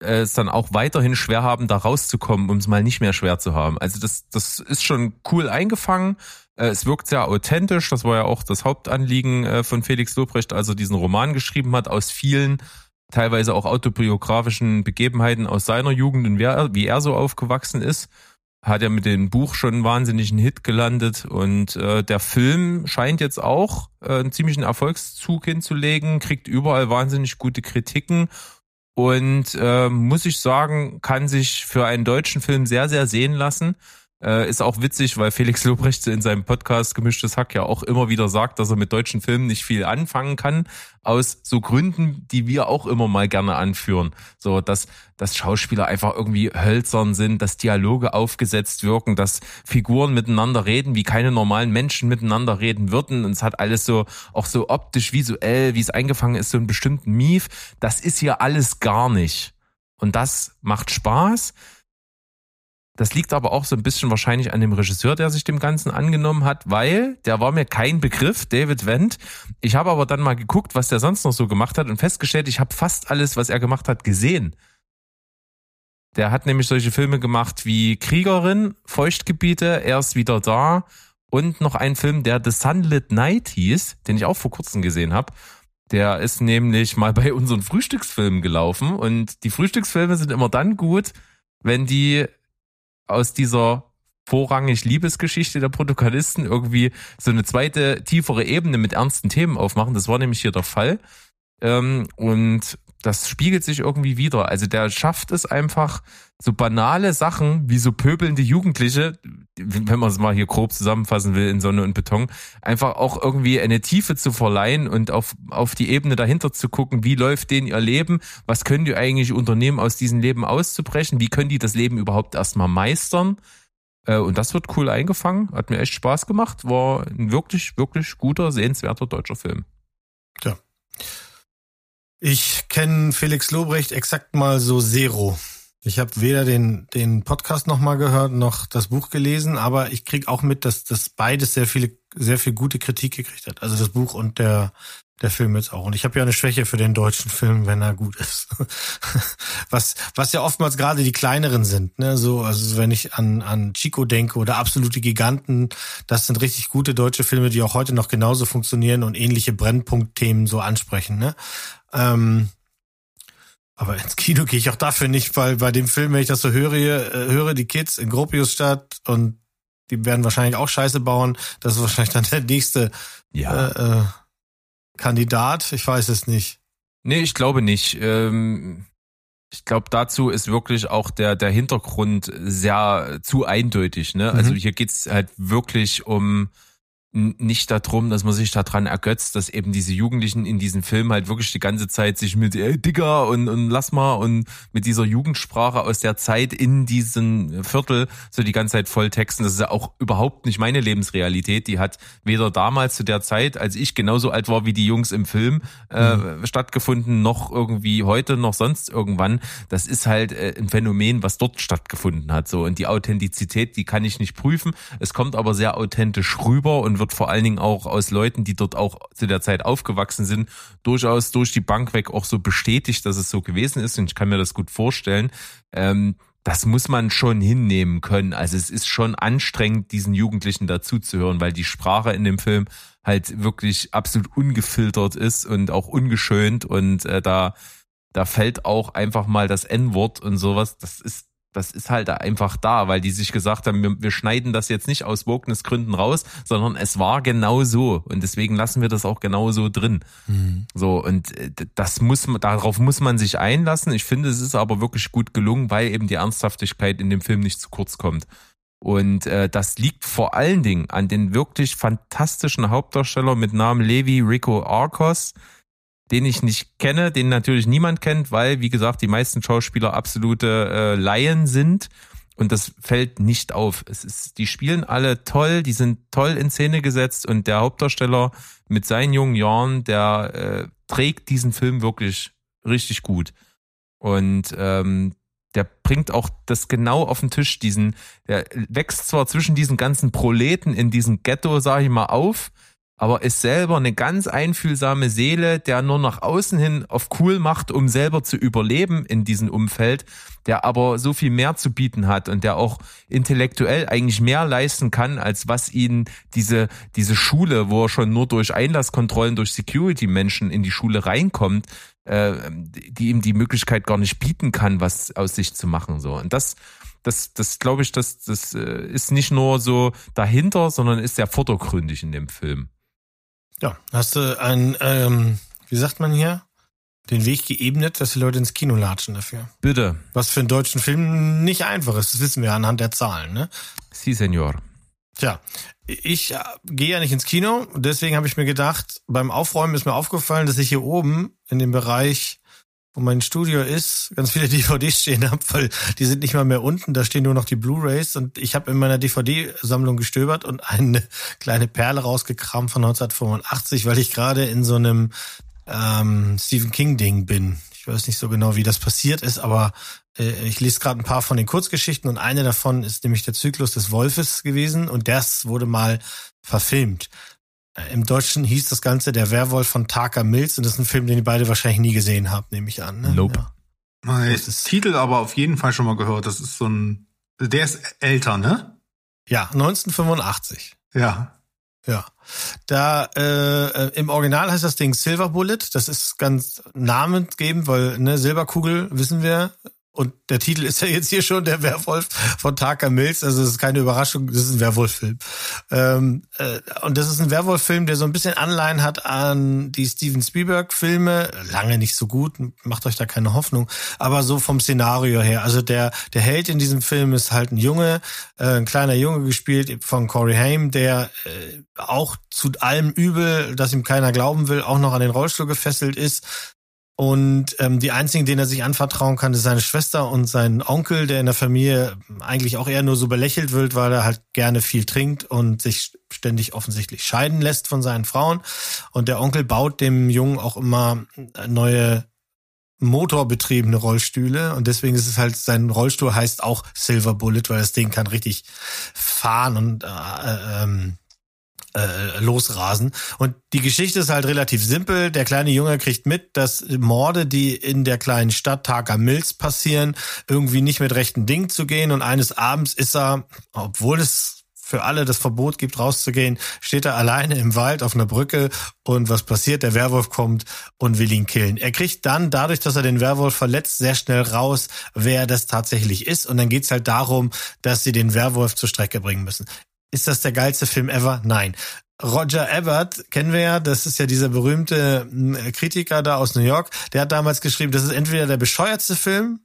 es dann auch weiterhin schwer haben, da rauszukommen, um es mal nicht mehr schwer zu haben. Also das, das ist schon cool eingefangen. Äh, es wirkt sehr authentisch. Das war ja auch das Hauptanliegen äh, von Felix Lobrecht, als er diesen Roman geschrieben hat, aus vielen teilweise auch autobiografischen Begebenheiten aus seiner Jugend und wie er so aufgewachsen ist. Hat er mit dem Buch schon einen wahnsinnigen Hit gelandet und äh, der Film scheint jetzt auch äh, einen ziemlichen Erfolgszug hinzulegen, kriegt überall wahnsinnig gute Kritiken und äh, muss ich sagen, kann sich für einen deutschen Film sehr, sehr sehen lassen. Äh, ist auch witzig, weil Felix Lobrecht in seinem Podcast Gemischtes Hack ja auch immer wieder sagt, dass er mit deutschen Filmen nicht viel anfangen kann, aus so Gründen, die wir auch immer mal gerne anführen. So, dass, dass Schauspieler einfach irgendwie hölzern sind, dass Dialoge aufgesetzt wirken, dass Figuren miteinander reden, wie keine normalen Menschen miteinander reden würden. Und es hat alles so, auch so optisch, visuell, wie es eingefangen ist, so einen bestimmten Mief. Das ist hier alles gar nicht. Und das macht Spaß. Das liegt aber auch so ein bisschen wahrscheinlich an dem Regisseur, der sich dem Ganzen angenommen hat, weil der war mir kein Begriff, David Wendt. Ich habe aber dann mal geguckt, was der sonst noch so gemacht hat und festgestellt, ich habe fast alles, was er gemacht hat, gesehen. Der hat nämlich solche Filme gemacht wie Kriegerin, Feuchtgebiete, Er ist wieder da und noch einen Film, der The Sunlit Night hieß, den ich auch vor kurzem gesehen habe. Der ist nämlich mal bei unseren Frühstücksfilmen gelaufen und die Frühstücksfilme sind immer dann gut, wenn die aus dieser vorrangig Liebesgeschichte der Protagonisten irgendwie so eine zweite, tiefere Ebene mit ernsten Themen aufmachen. Das war nämlich hier der Fall. Ähm, und das spiegelt sich irgendwie wieder. Also der schafft es einfach, so banale Sachen wie so pöbelnde Jugendliche, wenn man es mal hier grob zusammenfassen will in Sonne und Beton, einfach auch irgendwie eine Tiefe zu verleihen und auf, auf die Ebene dahinter zu gucken, wie läuft denen ihr Leben, was können die eigentlich unternehmen, aus diesem Leben auszubrechen, wie können die das Leben überhaupt erstmal meistern. Äh, Und das wird cool eingefangen, hat mir echt Spaß gemacht, war ein wirklich, wirklich guter, sehenswerter deutscher Film. Ich kenne Felix Lobrecht exakt mal so Zero. Ich habe weder den, den Podcast nochmal gehört, noch das Buch gelesen, aber ich krieg auch mit, dass das beides sehr viele, sehr viel gute Kritik gekriegt hat. Also das Buch und der, der Film jetzt auch. Und ich habe ja eine Schwäche für den deutschen Film, wenn er gut ist. was, was ja oftmals gerade die kleineren sind, ne? So, also wenn ich an, an Chico denke oder absolute Giganten, das sind richtig gute deutsche Filme, die auch heute noch genauso funktionieren und ähnliche Brennpunktthemen so ansprechen, ne? Ähm, aber ins Kino gehe ich auch dafür nicht, weil bei dem Film, wenn ich das so höre, äh, höre die Kids in Gropiusstadt und die werden wahrscheinlich auch Scheiße bauen. Das ist wahrscheinlich dann der nächste Ja. äh, äh, Kandidat. Ich weiß es nicht. Nee, ich glaube nicht. Ähm, ich glaube, dazu ist wirklich auch der, der Hintergrund sehr zu eindeutig. Ne? Also Mhm. hier geht's halt wirklich um nicht darum, dass man sich daran ergötzt, dass eben diese Jugendlichen in diesem Film halt wirklich die ganze Zeit sich mit ey, Digger und, und lass mal und mit dieser Jugendsprache aus der Zeit in diesen Viertel so die ganze Zeit voll texten. Das ist ja auch überhaupt nicht meine Lebensrealität. Die hat weder damals zu der Zeit, als ich genauso alt war wie die Jungs im Film, äh, stattgefunden, noch irgendwie heute, noch sonst irgendwann. Das ist halt äh, ein Phänomen, was dort stattgefunden hat. So und die Authentizität, die kann ich nicht prüfen. Es kommt aber sehr authentisch rüber und wird vor allen Dingen auch aus Leuten, die dort auch zu der Zeit aufgewachsen sind, durchaus durch die Bank weg auch so bestätigt, dass es so gewesen ist. Und ich kann mir das gut vorstellen. Ähm, das muss man schon hinnehmen können. Also es ist schon anstrengend, diesen Jugendlichen dazuzuhören, weil die Sprache in dem Film halt wirklich absolut ungefiltert ist und auch ungeschönt und äh, da da fällt auch einfach mal das N-Wort und sowas. Das ist das ist halt einfach da, weil die sich gesagt haben, wir, wir schneiden das jetzt nicht aus Wokeness-Gründen raus, sondern es war genau so und deswegen lassen wir das auch genau so drin. So und äh, das muss man, darauf muss man sich einlassen. Ich finde, es ist aber wirklich gut gelungen, weil eben die Ernsthaftigkeit in dem Film nicht zu kurz kommt. Und äh, das liegt vor allen Dingen an den wirklich fantastischen Hauptdarsteller mit Namen Levi Rico Arcos, den ich nicht kenne, den natürlich niemand kennt, weil, wie gesagt, die meisten Schauspieler absolute äh, Laien sind. Und das fällt nicht auf. Es ist, die spielen alle toll, die sind toll in Szene gesetzt und der Hauptdarsteller mit seinen jungen Jahren, der äh, trägt diesen Film wirklich richtig gut. Und ähm, der bringt auch das genau auf den Tisch, diesen, der wächst zwar zwischen diesen ganzen Proleten in diesem Ghetto, sag ich mal, auf, aber ist selber eine ganz einfühlsame Seele, der nur nach außen hin auf cool macht, um selber zu überleben in diesem Umfeld, der aber so viel mehr zu bieten hat und der auch intellektuell eigentlich mehr leisten kann, als was ihn diese, diese Schule, wo er schon nur durch Einlasskontrollen, durch Security-Menschen in die Schule reinkommt, äh, die ihm die Möglichkeit gar nicht bieten kann, was aus sich zu machen. So. Und das, das, das glaube ich, das, das äh, ist nicht nur so dahinter, sondern ist sehr vordergründig in dem Film. Ja, hast du ein, ähm, wie sagt man hier, den Weg geebnet, dass die Leute ins Kino latschen dafür. Bitte. Was für einen deutschen Film nicht einfach ist, das wissen wir anhand der Zahlen, ne? Si, Senor. Tja, ich äh, gehe ja nicht ins Kino, deswegen habe ich mir gedacht, beim Aufräumen ist mir aufgefallen, dass ich hier oben in dem Bereich, wo mein Studio ist, ganz viele DVDs stehen habe, weil die sind nicht mal mehr unten, da stehen nur noch die Blu-rays und ich habe in meiner DVD-Sammlung gestöbert und eine kleine Perle rausgekramt von 1985, weil ich gerade in so einem ähm, Stephen King-Ding bin. Ich weiß nicht so genau, wie das passiert ist, aber äh, ich lese gerade ein paar von den Kurzgeschichten und eine davon ist nämlich der Zyklus des Wolfes gewesen und das wurde mal verfilmt. Äh, Im Deutschen hieß das Ganze Der Werwolf von Taka Mills und das ist ein Film, den ihr beide wahrscheinlich nie gesehen habt, nehme ich an. Ne? Nope. Ja. Ist- Titel aber auf jeden Fall schon mal gehört. Das ist so ein, der ist älter, ne? ja, 1985. Ja. Ja, da äh, äh, im Original heißt das Ding Silver Bullet. Das ist ganz namensgebend, weil ne Silberkugel wissen wir. Und der Titel ist ja jetzt hier schon der Werwolf von Taka Mills. Also das ist keine Überraschung, das ist ein Werwolf-Film. Ähm, äh, und das ist ein Werwolf-Film, der so ein bisschen Anleihen hat an die Steven Spielberg-Filme. Lange nicht so gut, macht euch da keine Hoffnung. Aber so vom Szenario her. Also der, der Held in diesem Film ist halt ein Junge, äh, ein kleiner Junge gespielt von Corey Haim, der äh, auch zu allem Übel, dass ihm keiner glauben will, auch noch an den Rollstuhl gefesselt ist. Und ähm, die einzigen, denen er sich anvertrauen kann, ist seine Schwester und sein Onkel, der in der Familie eigentlich auch eher nur so belächelt wird, weil er halt gerne viel trinkt und sich ständig offensichtlich scheiden lässt von seinen Frauen. Und der Onkel baut dem Jungen auch immer neue motorbetriebene Rollstühle und deswegen ist es halt, sein Rollstuhl heißt auch Silver Bullet, weil das Ding kann richtig fahren und äh, ähm, äh, losrasen. Und die Geschichte ist halt relativ simpel. Der kleine Junge kriegt mit, dass Morde, die in der kleinen Stadt Taka Mills passieren, irgendwie nicht mit rechten Dingen zu gehen. Und eines Abends ist er, obwohl es für alle das Verbot gibt, rauszugehen, steht er alleine im Wald auf einer Brücke und was passiert? Der Werwolf kommt und will ihn killen. Er kriegt dann, dadurch, dass er den Werwolf verletzt, sehr schnell raus, wer das tatsächlich ist. Und dann geht's halt darum, dass sie den Werwolf zur Strecke bringen müssen. Ist das der geilste Film ever? Nein. Roger Ebert kennen wir ja, das ist ja dieser berühmte hm, Kritiker da aus New York, der hat damals geschrieben, das ist entweder der bescheuertste Film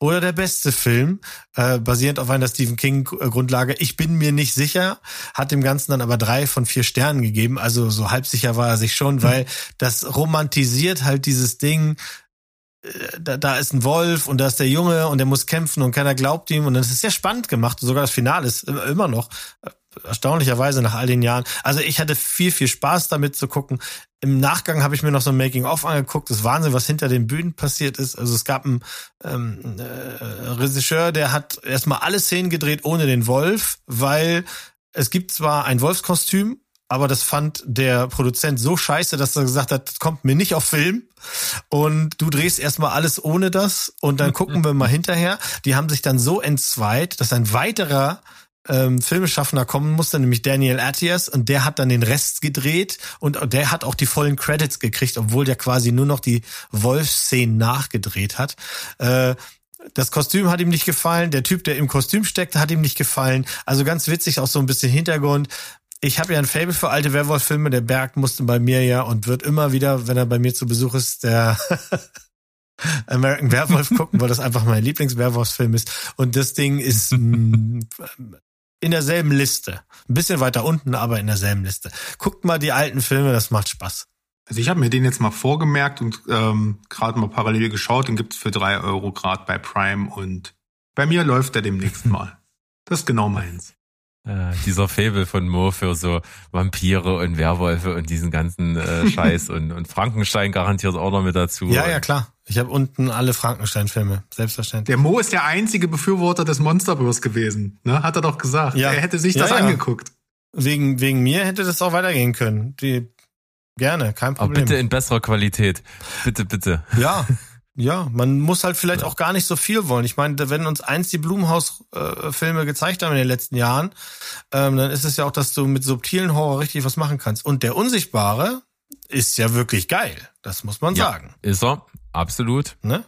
oder der beste Film, äh, basierend auf einer Stephen King Grundlage. Ich bin mir nicht sicher, hat dem Ganzen dann aber drei von vier Sternen gegeben. Also so halb sicher war er sich schon, weil das romantisiert halt dieses Ding. Äh, da, da ist ein Wolf und da ist der Junge und der muss kämpfen und keiner glaubt ihm und das ist sehr spannend gemacht. Sogar das Finale ist immer noch erstaunlicherweise nach all den Jahren. Also ich hatte viel, viel Spaß damit zu gucken. Im Nachgang habe ich mir noch so ein Making-of angeguckt. Das Wahnsinn, was hinter den Bühnen passiert ist. Also es gab einen ähm, äh, Regisseur, der hat erstmal alle Szenen gedreht ohne den Wolf, weil es gibt zwar ein Wolfskostüm, aber das fand der Produzent so scheiße, dass er gesagt hat, das kommt mir nicht auf Film. Und du drehst erstmal alles ohne das und dann gucken wir mal hinterher. Die haben sich dann so entzweit, dass ein weiterer ähm, Filmeschaffender kommen musste, nämlich Daniel Attias, und der hat dann den Rest gedreht und der hat auch die vollen Credits gekriegt, obwohl der quasi nur noch die Wolfsszenen nachgedreht hat. Äh, das Kostüm hat ihm nicht gefallen, der Typ, der im Kostüm steckte, hat ihm nicht gefallen. Also ganz witzig, auch so ein bisschen Hintergrund. Ich habe ja ein Fable für alte Werwolf-Filme. Der Berg musste bei mir ja und wird immer wieder, wenn er bei mir zu Besuch ist, der American Werewolf gucken, weil das einfach mein Lieblings-Werwolf-Film ist. Und das Ding ist in derselben Liste. Ein bisschen weiter unten, aber in derselben Liste. Guckt mal die alten Filme, das macht Spaß. Also ich habe mir den jetzt mal vorgemerkt und ähm, gerade mal parallel geschaut. Den gibt's für drei Euro gerade bei Prime und bei mir läuft er demnächst mal. Das ist genau meins. Äh, dieser Fable von Mo für so Vampire und Werwölfe und diesen ganzen äh, Scheiß und, und Frankenstein garantiert auch noch mit dazu. Ja, ja, klar. Ich habe unten alle Frankenstein-Filme, selbstverständlich. Der Mo ist der einzige Befürworter des Monsterverse gewesen, ne? Hat er doch gesagt. Ja. Er hätte sich das ja, ja. angeguckt. Wegen, wegen mir hätte das auch weitergehen können. Die, gerne, kein Problem. Aber bitte in besserer Qualität. Bitte, bitte. Ja. Ja, man muss halt vielleicht ja. auch gar nicht so viel wollen. Ich meine, wenn uns eins die Blumhaus-Filme äh, gezeigt haben in den letzten Jahren, ähm, dann ist es ja auch, dass du mit subtilen Horror richtig was machen kannst. Und der Unsichtbare ist ja wirklich geil. Das muss man ja, sagen. Ist er, absolut. Ne?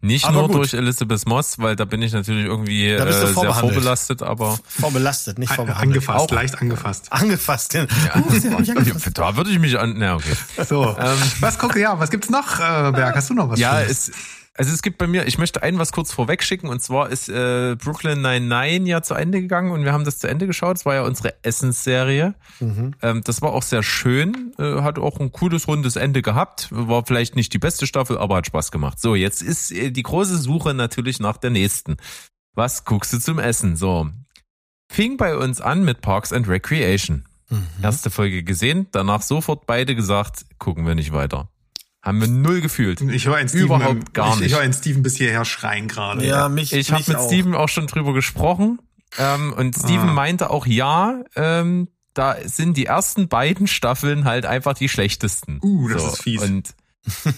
Nicht aber nur gut. durch Elizabeth Moss, weil da bin ich natürlich irgendwie äh, sehr vorbelastet, aber vorbelastet, nicht vorbehandelt. Angefasst, auch, leicht angefasst. Angefasst. Ja. Uh, da würde ich mich an. Na okay. So, ähm, was gucke ja, was gibt's noch, äh, Berg? Hast du noch was? Ja, es also es gibt bei mir, ich möchte ein was kurz vorweg schicken und zwar ist äh, Brooklyn 99 ja zu Ende gegangen und wir haben das zu Ende geschaut. Das war ja unsere Essensserie. Mhm. Ähm, das war auch sehr schön, äh, hat auch ein cooles rundes Ende gehabt. War vielleicht nicht die beste Staffel, aber hat Spaß gemacht. So, jetzt ist äh, die große Suche natürlich nach der nächsten. Was guckst du zum Essen? So, fing bei uns an mit Parks and Recreation. Mhm. Erste Folge gesehen, danach sofort beide gesagt, gucken wir nicht weiter. Haben wir null gefühlt. Ich höre einen Steven, Überhaupt gar nicht. Ich, ich höre einen Steven bis hierher schreien gerade. Ja, mich Ich habe mit auch. Steven auch schon drüber gesprochen. Ähm, und Steven ah. meinte auch, ja, ähm, da sind die ersten beiden Staffeln halt einfach die schlechtesten. Uh, das so. ist fies. Und,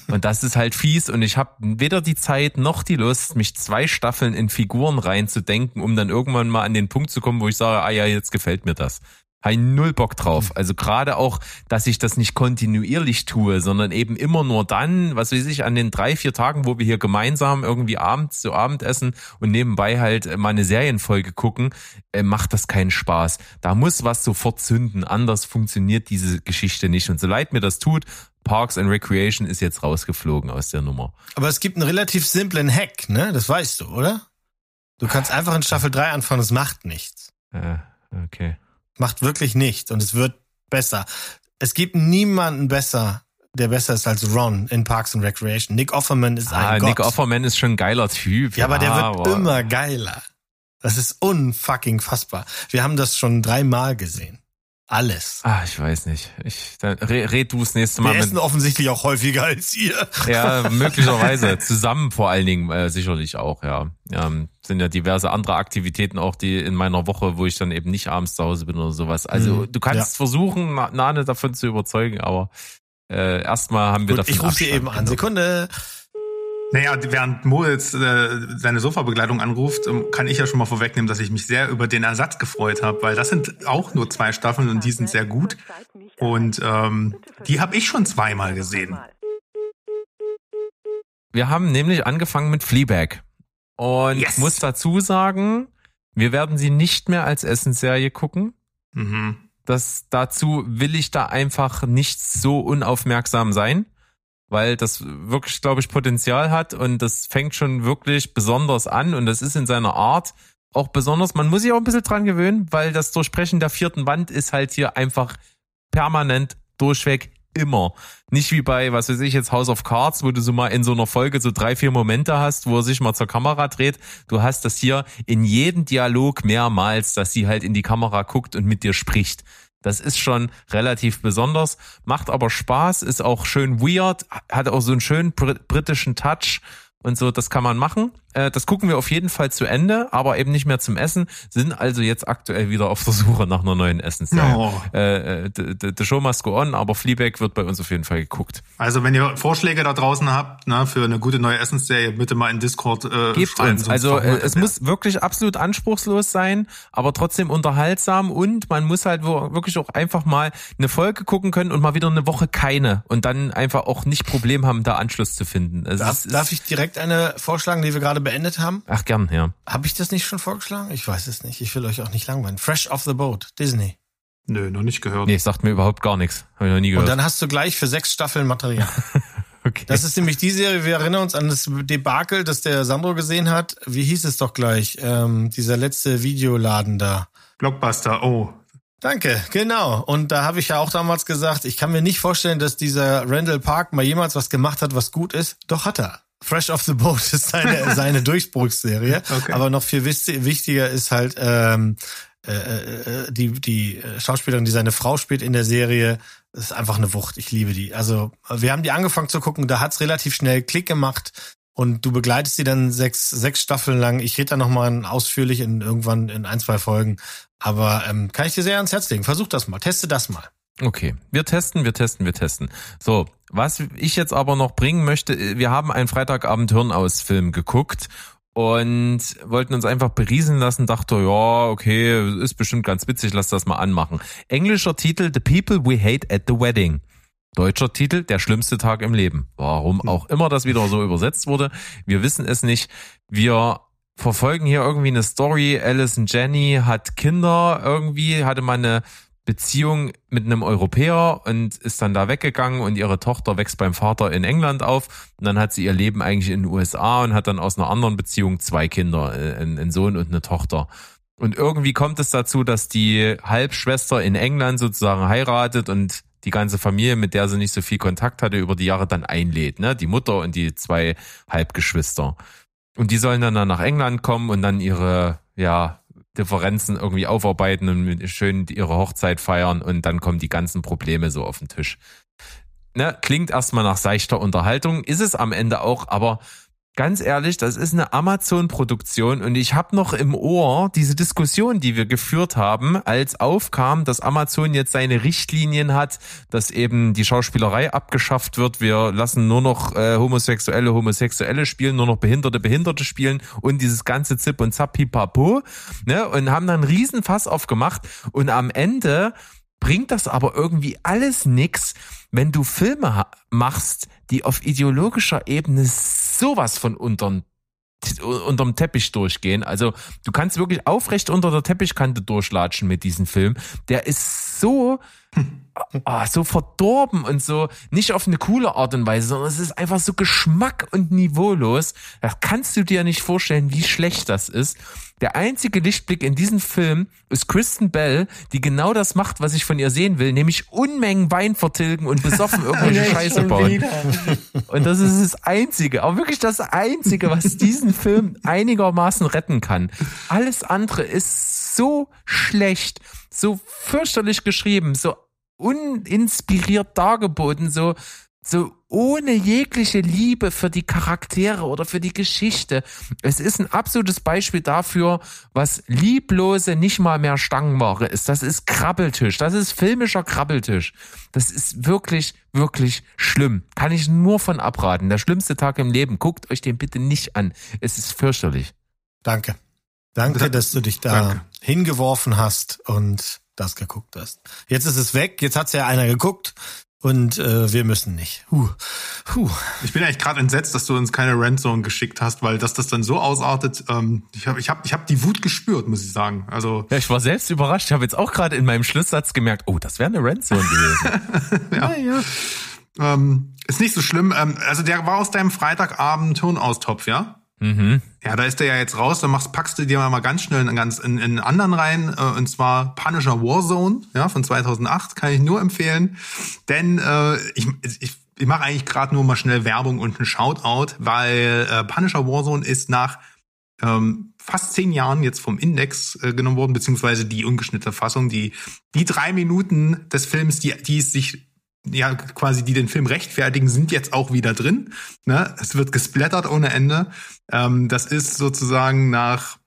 und das ist halt fies. Und ich habe weder die Zeit noch die Lust, mich zwei Staffeln in Figuren reinzudenken, um dann irgendwann mal an den Punkt zu kommen, wo ich sage, ah ja, jetzt gefällt mir das. Habe null Bock drauf. Also gerade auch, dass ich das nicht kontinuierlich tue, sondern eben immer nur dann, was weiß ich, an den drei, vier Tagen, wo wir hier gemeinsam irgendwie abends zu Abend essen und nebenbei halt mal eine Serienfolge gucken, äh, macht das keinen Spaß. Da muss was sofort zünden, anders funktioniert diese Geschichte nicht. Und so leid mir das tut, Parks and Recreation ist jetzt rausgeflogen aus der Nummer. Aber es gibt einen relativ simplen Hack, ne? Das weißt du, oder? Du kannst einfach in Staffel 3 anfangen, es macht nichts. Äh, okay macht wirklich nichts und es wird besser. Es gibt niemanden besser, der besser ist als Ron in Parks and Recreation. Nick Offerman ist ah, ein Nick Gott. Offerman ist schon ein geiler Typ. Ja, ja aber der wird boah. immer geiler. Das ist unfucking fassbar. Wir haben das schon dreimal gesehen. Alles. Ah, ich weiß nicht. Ich, dann red, red du das nächste Mal Wir mit. essen offensichtlich auch häufiger als ihr. Ja, möglicherweise. Zusammen vor allen Dingen äh, sicherlich auch, ja. Ähm, sind ja diverse andere Aktivitäten auch, die in meiner Woche, wo ich dann eben nicht abends zu Hause bin oder sowas. Also Mhm, du kannst ja. versuchen, Na- Nane davon zu überzeugen, aber äh, erstmal haben wir Gut, davon ich rufe sie eben an. genommen. Sekunde. Naja, während Mo jetzt äh, seine Sofabegleitung anruft, ähm, kann ich ja schon mal vorwegnehmen, dass ich mich sehr über den Ersatz gefreut habe, weil das sind auch nur zwei Staffeln und die sind sehr gut. Und ähm, die habe ich schon zweimal gesehen. Wir haben nämlich angefangen mit Fleabag. Und Yes. ich muss dazu sagen, wir werden sie nicht mehr als Essensserie gucken. Mhm. Das dazu will ich da einfach nicht so unaufmerksam sein, weil das wirklich, glaube ich, Potenzial hat und das fängt schon wirklich besonders an und das ist in seiner Art auch besonders. Man muss sich auch ein bisschen dran gewöhnen, weil das Durchbrechen der vierten Wand ist halt hier einfach permanent durchweg immer. Nicht wie bei, was weiß ich, jetzt House of Cards, wo du so mal in so einer Folge so drei, vier Momente hast, wo er sich mal zur Kamera dreht. Du hast das hier in jedem Dialog mehrmals, dass sie halt in die Kamera guckt und mit dir spricht. Das ist schon relativ besonders, macht aber Spaß, ist auch schön weird, hat auch so einen schönen brit britischen Touch und so, das kann man machen. Äh, das gucken wir auf jeden Fall zu Ende, aber eben nicht mehr zum Essen, sind also jetzt aktuell wieder auf der Suche nach einer neuen Essensserie. Oh. Äh, äh, the, the, the Show must go on, aber Fleabag wird bei uns auf jeden Fall geguckt. Also wenn ihr Vorschläge da draußen habt, ne, für eine gute neue Essensserie, bitte mal in Discord äh, Gebt schreiben. uns. Also äh, es muss wirklich absolut anspruchslos sein, aber trotzdem unterhaltsam und man muss halt wo- wirklich auch einfach mal eine Folge gucken können und mal wieder eine Woche keine und dann einfach auch nicht Problem haben, da Anschluss zu finden. Also Darf, darf ich direkt eine vorschlagen, die wir gerade beendet haben? Ach gern, ja. Habe ich das nicht schon vorgeschlagen? Ich weiß es nicht. Ich will euch auch nicht langweilen. Fresh off the boat, Disney. Nö, noch nicht gehört. Nee, sagt mir überhaupt gar nichts. Habe ich noch nie Und gehört. dann hast du gleich für sechs Staffeln Material. okay. Das ist nämlich die Serie, wir erinnern uns an das Debakel, das der Sandro gesehen hat. Wie hieß es doch gleich? Ähm, dieser letzte Videoladen da. Blockbuster, oh. Danke, genau. Und da habe ich ja auch damals gesagt, ich kann mir nicht vorstellen, dass dieser Randall Park mal jemals was gemacht hat, was gut ist. Doch hat er. Fresh off the Boat ist seine, seine Durchbruchsserie. Okay. Aber noch viel wichti- wichtiger ist halt ähm, äh, äh, die, die äh, Schauspielerin, die seine Frau spielt in der Serie. Das ist einfach eine Wucht. Ich liebe die. Also wir haben die angefangen zu gucken, da hat's relativ schnell Klick gemacht. Und du begleitest die dann sechs, sechs Staffeln lang. Ich rede da nochmal ausführlich in irgendwann in ein, zwei Folgen. Aber ähm, kann ich dir sehr ans Herz legen. Versuch das mal. Teste das mal. Okay, wir testen, wir testen, wir testen. So, was ich jetzt aber noch bringen möchte, wir haben einen Freitagabend Hirnausfilm geguckt und wollten uns einfach berieseln lassen, dachte, ja, okay, ist bestimmt ganz witzig, lass das mal anmachen. Englischer Titel The People We Hate at the Wedding. Deutscher Titel Der schlimmste Tag im Leben. Warum auch immer das wieder so übersetzt wurde, wir wissen es nicht. Wir verfolgen hier irgendwie eine Story. Alison Jenny hat Kinder irgendwie, hatte mal eine Beziehung mit einem Europäer und ist dann da weggegangen und ihre Tochter wächst beim Vater in England auf. Und dann hat sie ihr Leben eigentlich in den USA und hat dann aus einer anderen Beziehung zwei Kinder, äh, einen Sohn und eine Tochter. Und irgendwie kommt es dazu, dass die Halbschwester in England sozusagen heiratet und die ganze Familie, mit der sie nicht so viel Kontakt hatte, über die Jahre dann einlädt, ne? Die Mutter und die zwei Halbgeschwister. Und die sollen dann, dann nach England kommen und dann ihre, ja, Differenzen irgendwie aufarbeiten und schön ihre Hochzeit feiern und dann kommen die ganzen Probleme so auf den Tisch. Ne, klingt erstmal nach seichter Unterhaltung, ist es am Ende auch, aber ganz ehrlich, das ist eine Amazon-Produktion und ich habe noch im Ohr diese Diskussion, die wir geführt haben, als aufkam, dass Amazon jetzt seine Richtlinien hat, dass eben die Schauspielerei abgeschafft wird. Wir lassen nur noch äh, Homosexuelle Homosexuelle spielen, nur noch Behinderte Behinderte spielen und dieses ganze Zip und Zap Pipapo, ne, und haben dann einen riesen Fass aufgemacht und am Ende bringt das aber irgendwie alles nix, wenn du Filme machst, die auf ideologischer Ebene sowas von unterm, unterm Teppich durchgehen. Also du kannst wirklich aufrecht unter der Teppichkante durchlatschen mit diesem Film. Der ist so ah, so verdorben und so nicht auf eine coole Art und Weise, sondern es ist einfach so Geschmack und niveaulos. Da kannst du dir nicht vorstellen, wie schlecht das ist. Der einzige Lichtblick in diesem Film ist Kristen Bell, die genau das macht, was ich von ihr sehen will, nämlich Unmengen Wein vertilgen und besoffen irgendwelche Scheiße bauen. Und das ist das Einzige, aber wirklich das Einzige, was diesen Film einigermaßen retten kann. Alles andere ist so schlecht, so fürchterlich geschrieben, so uninspiriert dargeboten, so, so ohne jegliche Liebe für die Charaktere oder für die Geschichte. Es ist ein absolutes Beispiel dafür, was lieblose nicht mal mehr Stangenware ist. Das ist Krabbeltisch. Das ist filmischer Krabbeltisch. Das ist wirklich, wirklich schlimm. Kann ich nur von abraten. Der schlimmste Tag im Leben. Guckt euch den bitte nicht an. Es ist fürchterlich. Danke. Danke, dass du dich da Danke. hingeworfen hast und das geguckt hast. Jetzt ist es weg. Jetzt hat's ja einer geguckt. Und äh, wir müssen nicht. Huh. Huh. Ich bin eigentlich gerade entsetzt, dass du uns keine Randzone geschickt hast, weil dass das dann so ausartet. Ähm, ich habe ich hab, ich hab die Wut gespürt, muss ich sagen. Also ja, ich war selbst überrascht. Ich habe jetzt auch gerade in meinem Schlusssatz gemerkt, oh, das wäre eine Randzone gewesen. ja. ja. Ähm, ist nicht so schlimm. Ähm, also der war aus deinem Freitagabend Tonaustopf, ja? Mhm. Ja, da ist der ja jetzt raus, dann machst, packst du dir mal ganz schnell in, ganz, in, in anderen rein, äh, und zwar Punisher Warzone, ja, von 2008, kann ich nur empfehlen, denn äh, ich, ich, ich mache eigentlich gerade nur mal schnell Werbung und einen Shoutout, weil äh, Punisher Warzone ist nach ähm, fast zehn Jahren jetzt vom Index äh, genommen worden, beziehungsweise die ungeschnittene Fassung, die die drei Minuten des Films, die, die es sich ja quasi die den Film rechtfertigen, sind jetzt auch wieder drin. Ne? Es wird gesplattert ohne Ende. Ähm, das ist sozusagen nach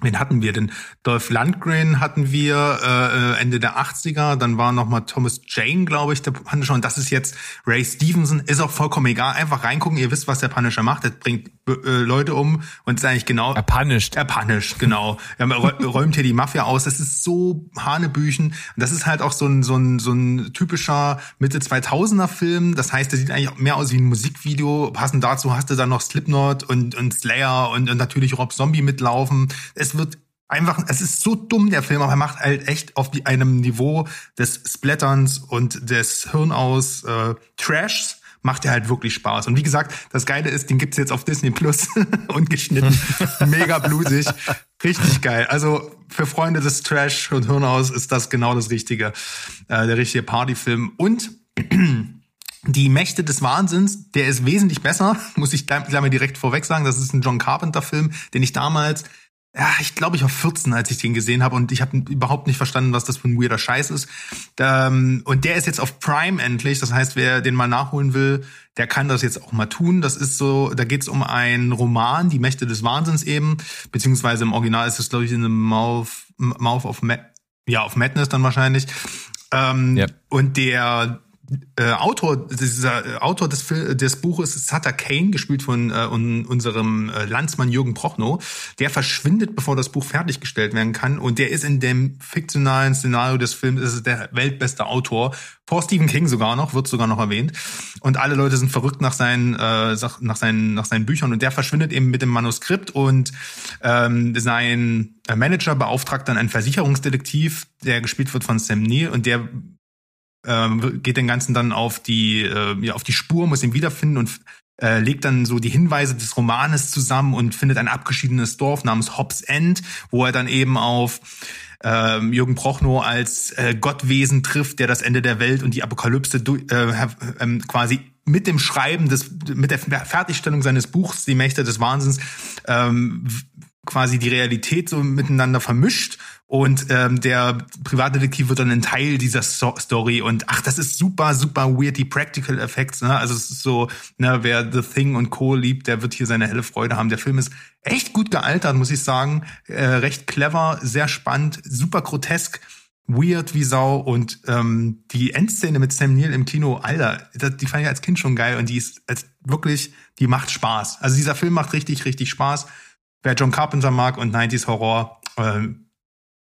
Wen hatten wir denn? Dolph Lundgren hatten wir äh, äh Ende der 80er, dann war noch mal Thomas Jane, glaube ich, der Punisher. Und das ist jetzt Ray Stevenson. Ist auch vollkommen egal. Einfach reingucken. Ihr wisst, was der Punisher macht. Er bringt äh, Leute um und ist eigentlich genau. Er punisht. Er punisht, genau. er räumt hier die Mafia aus. Das ist so Hanebüchen. Und das ist halt auch so ein, so ein, so ein typischer Mitte 2000er Film. Das heißt, der sieht eigentlich mehr aus wie ein Musikvideo. Passend dazu hast du dann noch Slipknot und, und Slayer und, und natürlich Rob Zombie mitlaufen. Es wird einfach, es ist so dumm, der Film, aber er macht halt echt auf die, einem Niveau des Splatterns und des Hirnaus äh, Trashs macht er halt wirklich Spaß. Und wie gesagt, das Geile ist, den gibt's jetzt auf Disney Plus und geschnitten. Mega blusig. Richtig geil. Also für Freunde des Trash und Hirnaus ist das genau das Richtige. Äh, der richtige Partyfilm. Und die Mächte des Wahnsinns, der ist wesentlich besser, muss ich gleich mal direkt vorweg sagen. Das ist ein John Carpenter-Film, den ich damals ja, ich glaube, ich war 14, als ich den gesehen habe und ich habe überhaupt nicht verstanden, was das für ein weirder Scheiß ist. Ähm, und der ist jetzt auf Prime endlich. Das heißt, wer den mal nachholen will, der kann das jetzt auch mal tun. Das ist so, da geht es um einen Roman, Die Mächte des Wahnsinns eben, beziehungsweise im Original ist es, glaube ich, in the Mouth, Mouth of Ma ja, auf Madness dann wahrscheinlich. Ähm, yep. Und der äh, Autor, dieser äh, Autor des, des Buches Sutter Kane, gespielt von äh, un, unserem äh, Landsmann Jürgen Prochnow. Der verschwindet, bevor das Buch fertiggestellt werden kann. Und der ist in dem fiktionalen Szenario des Films ist der weltbeste Autor. Vor Stephen King sogar noch, wird sogar noch erwähnt. Und alle Leute sind verrückt nach seinen, äh, nach seinen, nach seinen Büchern. Und der verschwindet eben mit dem Manuskript und ähm, sein Manager beauftragt dann einen Versicherungsdetektiv, der gespielt wird von Sam Neill und der ähm, geht den Ganzen dann auf die, äh, ja, auf die Spur, muss ihn wiederfinden und äh, legt dann so die Hinweise des Romanes zusammen und findet ein abgeschiedenes Dorf namens Hobbs End, wo er dann eben auf äh, Jürgen Prochnow als äh, Gottwesen trifft, der das Ende der Welt und die Apokalypse äh, äh, quasi mit dem Schreiben des, mit der Fertigstellung seines Buchs Die Mächte des Wahnsinns ähm, quasi die Realität so miteinander vermischt und ähm, der Privatdetektiv wird dann ein Teil dieser so Story und ach, das ist super, super weird, die Practical Effects, ne? Also es ist so, ne, wer The Thing und Co. liebt, der wird hier seine helle Freude haben. Der Film ist echt gut gealtert, muss ich sagen. Äh, recht clever, sehr spannend, super grotesk weird wie Sau und ähm, die Endszene mit Sam Neill im Kino, Alter, die fand ich als Kind schon geil und die ist als wirklich, die macht Spaß. Also dieser Film macht richtig, richtig Spaß wer John Carpenter mag und 90s Horror, äh,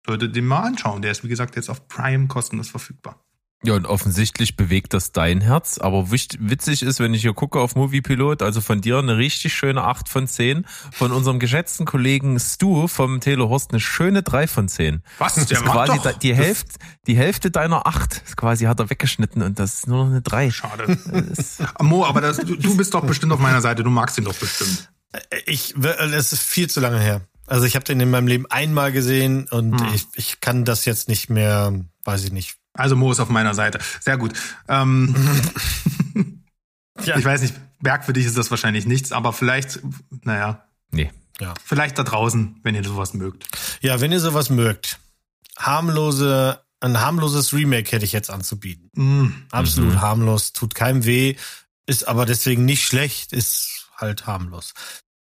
sollte den mal anschauen. Der ist, wie gesagt, jetzt auf Prime kostenlos verfügbar. Ja, und offensichtlich bewegt das dein Herz. Aber witzig ist, wenn ich hier gucke auf Moviepilot, also von dir eine richtig schöne 8 von 10. Von unserem geschätzten Kollegen Stu vom Telehorst eine schöne 3 von 10. Was? Der das ist quasi doch. die Hälfte, die Hälfte deiner 8. Das quasi hat er weggeschnitten und das ist nur noch eine 3. Schade. Mo, aber das, du, du bist doch bestimmt auf meiner Seite. Du magst ihn doch bestimmt. Ich, es ist viel zu lange her. Also ich habe den in meinem Leben einmal gesehen und hm. ich, ich kann das jetzt nicht mehr, weiß ich nicht. Also Mo ist auf meiner Seite. Sehr gut. Ähm, ja. Ich weiß nicht, Berg für dich ist das wahrscheinlich nichts, aber vielleicht, naja. Nee, Ja. Vielleicht da draußen, wenn ihr sowas mögt. Ja, wenn ihr sowas mögt, harmlose, ein harmloses Remake hätte ich jetzt anzubieten. Mm. Absolut Mhm. harmlos, tut keinem weh, ist aber deswegen nicht schlecht, ist halt harmlos.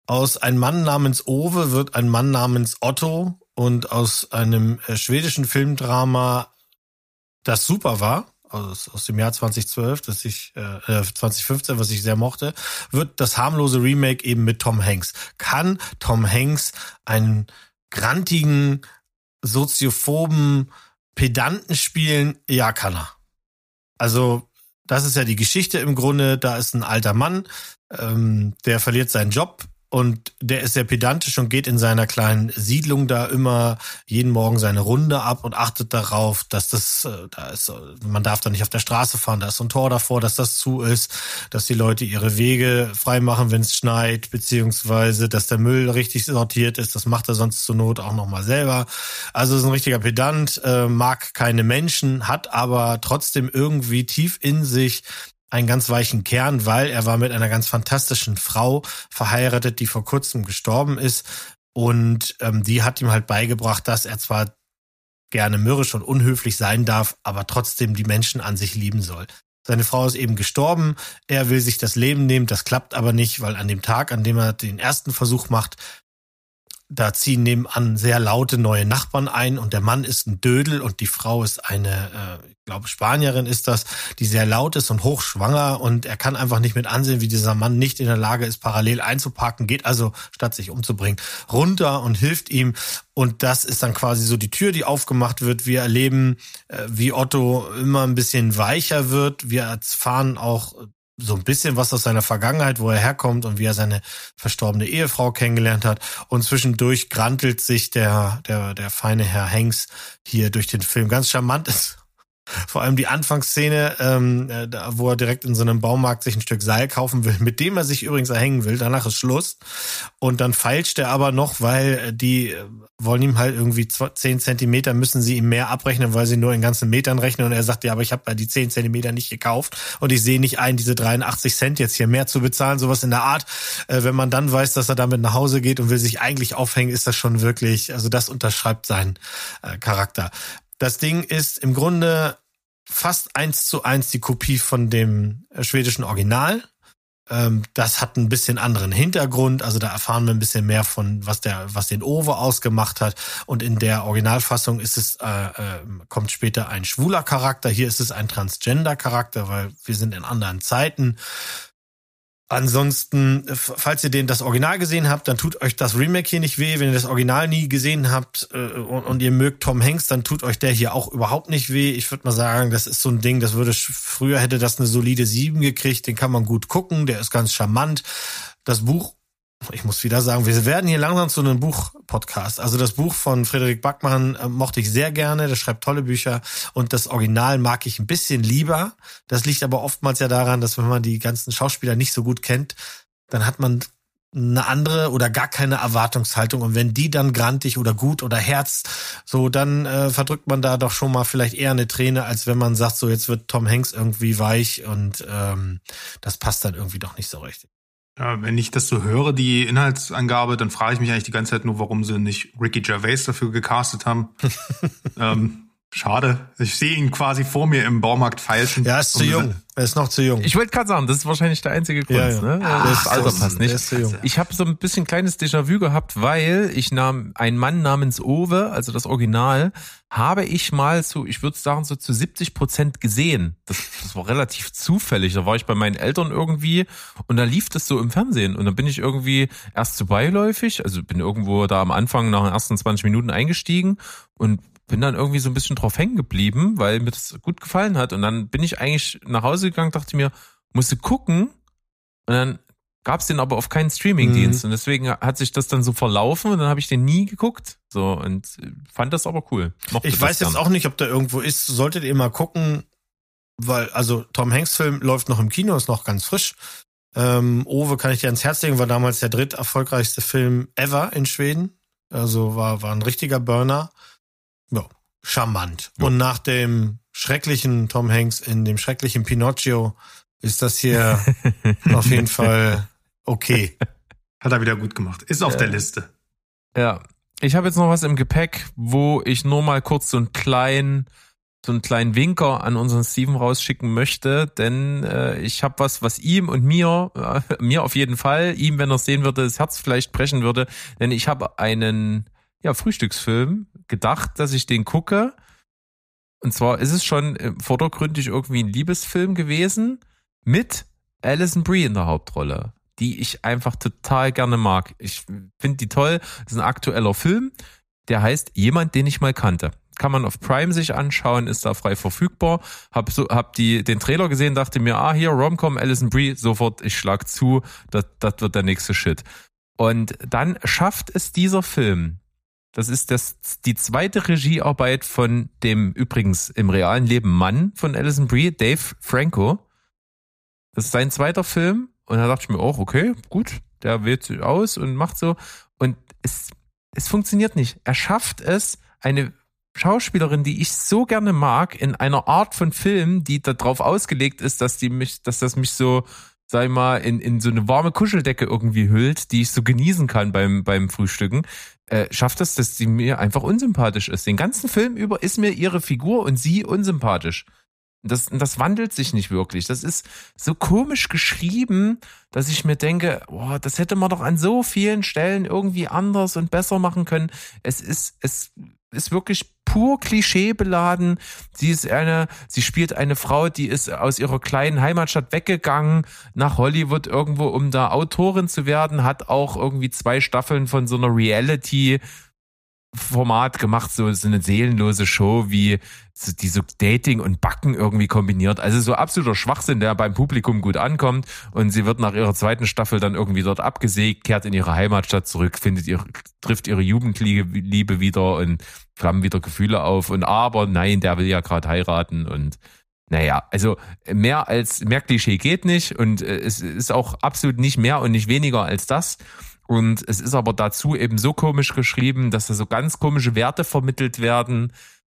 Aus einem Mann namens Ove wird ein Mann namens Otto und aus einem äh, schwedischen Filmdrama, das super war, aus, aus dem Jahr 2012, das ich, äh, äh, 2015, was ich sehr mochte, wird das harmlose Remake eben mit Tom Hanks. Kann Tom Hanks einen grantigen, soziophoben Pedanten spielen? Ja, kann er. Also, das ist ja die Geschichte im Grunde. Da ist ein alter Mann, ähm, der verliert seinen Job und der ist sehr pedantisch und geht in seiner kleinen Siedlung da immer jeden Morgen seine Runde ab und achtet darauf, dass das, äh, da ist, äh, man darf da nicht auf der Straße fahren, da ist so ein Tor davor, dass das zu ist, dass die Leute ihre Wege freimachen, wenn es schneit, beziehungsweise, dass der Müll richtig sortiert ist, das macht er sonst zur Not auch nochmal selber. Also ist ein richtiger Pedant, äh, mag keine Menschen, hat aber trotzdem irgendwie tief in sich einen ganz weichen Kern, weil er war mit einer ganz fantastischen Frau verheiratet, die vor kurzem gestorben ist. Und ähm, die hat ihm halt beigebracht, dass er zwar gerne mürrisch und unhöflich sein darf, aber trotzdem die Menschen an sich lieben soll. Seine Frau ist eben gestorben, er will sich das Leben nehmen, das klappt aber nicht, weil an dem Tag, an dem er den ersten Versuch macht, da ziehen nebenan sehr laute neue Nachbarn ein und der Mann ist ein Dödel und die Frau ist eine, äh, ich glaube Spanierin ist das, die sehr laut ist und hochschwanger und er kann einfach nicht mit ansehen, wie dieser Mann nicht in der Lage ist, parallel einzuparken, geht also, statt sich umzubringen, runter und hilft ihm und das ist dann quasi so die Tür, die aufgemacht wird. Wir erleben, äh, wie Otto immer ein bisschen weicher wird. Wir erfahren auch so ein bisschen was aus seiner Vergangenheit, wo er herkommt und wie er seine verstorbene Ehefrau kennengelernt hat. Und zwischendurch grantelt sich der, der, der feine Herr Hanks hier durch den Film. Ganz charmant ist vor allem die Anfangsszene, ähm, äh, da, wo er direkt in so einem Baumarkt sich ein Stück Seil kaufen will, mit dem er sich übrigens erhängen will. Danach ist Schluss. Und dann feilscht er aber noch, weil äh, die äh, wollen ihm halt irgendwie 10 Zentimeter, müssen sie ihm mehr abrechnen, weil sie nur in ganzen Metern rechnen. Und er sagt, ja, aber ich habe die 10 Zentimeter nicht gekauft. Und ich sehe nicht ein, diese 83 Cent jetzt hier mehr zu bezahlen. Sowas in der Art. Äh, wenn man dann weiß, dass er damit nach Hause geht und will sich eigentlich aufhängen, ist das schon wirklich, also das unterschreibt seinen äh, Charakter. Das Ding ist im Grunde fast eins zu eins die Kopie von dem äh, schwedischen Original. Ähm, das hat ein bisschen anderen Hintergrund, also da erfahren wir ein bisschen mehr von, was der, was den Owe ausgemacht hat. Und in der Originalfassung ist es, äh, äh, kommt später ein schwuler Charakter. Hier ist es ein Transgender-Charakter, weil wir sind in anderen Zeiten. Ansonsten, f- falls ihr den das Original gesehen habt, dann tut euch das Remake hier nicht weh. Wenn ihr das Original nie gesehen habt äh, und, und ihr mögt Tom Hanks, dann tut euch der hier auch überhaupt nicht weh. Ich würde mal sagen, das ist so ein Ding, das würde früher hätte das eine solide 7 gekriegt. Den kann man gut gucken, der ist ganz charmant. Das Buch, ich muss wieder sagen, wir werden hier langsam zu einem Buch-Podcast. Also das Buch von Frederik Backmann äh, mochte ich sehr gerne. Der schreibt tolle Bücher und das Original mag ich ein bisschen lieber. Das liegt aber oftmals ja daran, dass wenn man die ganzen Schauspieler nicht so gut kennt, dann hat man eine andere oder gar keine Erwartungshaltung und wenn die dann grantig oder gut oder Herz, so dann äh, verdrückt man da doch schon mal vielleicht eher eine Träne, als wenn man sagt, so jetzt wird Tom Hanks irgendwie weich und ähm, das passt dann irgendwie doch nicht so richtig. Ja, wenn ich das so höre, die Inhaltsangabe, dann frage ich mich eigentlich die ganze Zeit nur, warum sie nicht Ricky Gervais dafür gecastet haben. ähm, schade. Ich sehe ihn quasi vor mir im Baumarkt feilschen. Ja, ist zu jung. Er ist noch zu jung. Ich wollte gerade sagen, das ist wahrscheinlich der einzige Grund. Ja, ja. Ne? Der das Alter passt nicht. ist zu jung. Ich habe so ein bisschen kleines Déjà-vu gehabt, weil ich nahm einen Mann namens Owe, also das Original, habe ich mal so, ich würde sagen, so zu 70 Prozent gesehen. Das, das war relativ zufällig. Da war ich bei meinen Eltern irgendwie und da lief das so im Fernsehen. Und dann bin ich irgendwie erst so beiläufig, also bin irgendwo da am Anfang nach den ersten 20 Minuten eingestiegen und bin dann irgendwie so ein bisschen drauf hängen geblieben, weil mir das gut gefallen hat. Und dann bin ich eigentlich nach Hause gegangen, dachte mir, musste gucken. Und dann gab's den aber auf keinen Streamingdienst. Mhm. Und deswegen hat sich das dann so verlaufen und dann habe ich den nie geguckt. So und äh, fand das aber cool. Mochte Ich weiß jetzt auch nicht, ob der irgendwo ist. Solltet ihr mal gucken, weil, also Tom Hanks Film läuft noch im Kino, ist noch ganz frisch. Ähm, Owe kann ich dir ans Herz legen, war damals der dritt erfolgreichste Film ever in Schweden. Also war, war ein richtiger Burner. Charmant. Ja. Und nach dem schrecklichen Tom Hanks in dem schrecklichen Pinocchio ist das hier auf jeden Fall okay. Hat er wieder gut gemacht. Ist auf der Liste. Ja. Ich habe jetzt noch was im Gepäck, wo ich nur mal kurz so einen kleinen, so einen kleinen Winker an unseren Steven rausschicken möchte, denn äh, ich habe was, was ihm und mir, äh, mir auf jeden Fall, ihm, wenn er es sehen würde, das Herz vielleicht brechen würde, denn ich habe einen ja, Frühstücksfilm gedacht, dass ich den gucke. Und zwar ist es schon äh, vordergründig irgendwie ein Liebesfilm gewesen mit Alison Brie in der Hauptrolle, die ich einfach total gerne mag. Ich finde die toll. Das ist ein aktueller Film, der heißt Jemand, den ich mal kannte. Kann man auf Prime sich anschauen, ist da frei verfügbar. Hab so, hab die, den Trailer gesehen, dachte mir, ah, hier, Romcom, Alison Brie, sofort, ich schlag zu, das, das wird der nächste Shit. Und dann schafft es dieser Film, das ist das, die zweite Regiearbeit von dem übrigens im realen Leben Mann von Alison Brie, Dave Franco. Das ist sein zweiter Film. Und da dachte ich mir auch, okay, gut, der wählt sich aus und macht so. Und es, es funktioniert nicht. Er schafft es, eine Schauspielerin, die ich so gerne mag, in einer Art von Film, die darauf ausgelegt ist, dass die mich, dass das mich so, ich mal, in, in so eine warme Kuscheldecke irgendwie hüllt, die ich so genießen kann beim, beim Frühstücken, äh, schafft es, dass sie mir einfach unsympathisch ist. Den ganzen Film über ist mir ihre Figur und sie unsympathisch. Das, das wandelt sich nicht wirklich. Das ist so komisch geschrieben, dass ich mir denke, boah, das hätte man doch an so vielen Stellen irgendwie anders und besser machen können. Es ist, es ist wirklich pur klischeebeladen. Sie ist eine, sie spielt eine Frau, die ist aus ihrer kleinen Heimatstadt weggegangen nach Hollywood irgendwo, um da Autorin zu werden, hat auch irgendwie zwei Staffeln von so einer Reality Format gemacht, so, so eine seelenlose Show, wie so, die so Dating und Backen irgendwie kombiniert. Also so absoluter Schwachsinn, der beim Publikum gut ankommt. Und sie wird nach ihrer zweiten Staffel dann irgendwie dort abgesägt, kehrt in ihre Heimatstadt zurück, findet ihr, trifft ihre Jugendliebe wieder und flammen wieder Gefühle auf. Und aber nein, der will ja gerade heiraten und naja, also mehr als mehr Klischee geht nicht und äh, es ist auch absolut nicht mehr und nicht weniger als das. Und es ist aber dazu eben so komisch geschrieben, dass da so ganz komische Werte vermittelt werden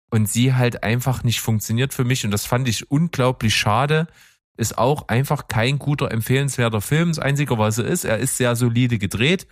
und sie halt einfach nicht funktioniert für mich. Und das fand ich unglaublich schade. Ist auch einfach kein guter, empfehlenswerter Film. Das Einzige, was er ist, er ist sehr solide gedreht.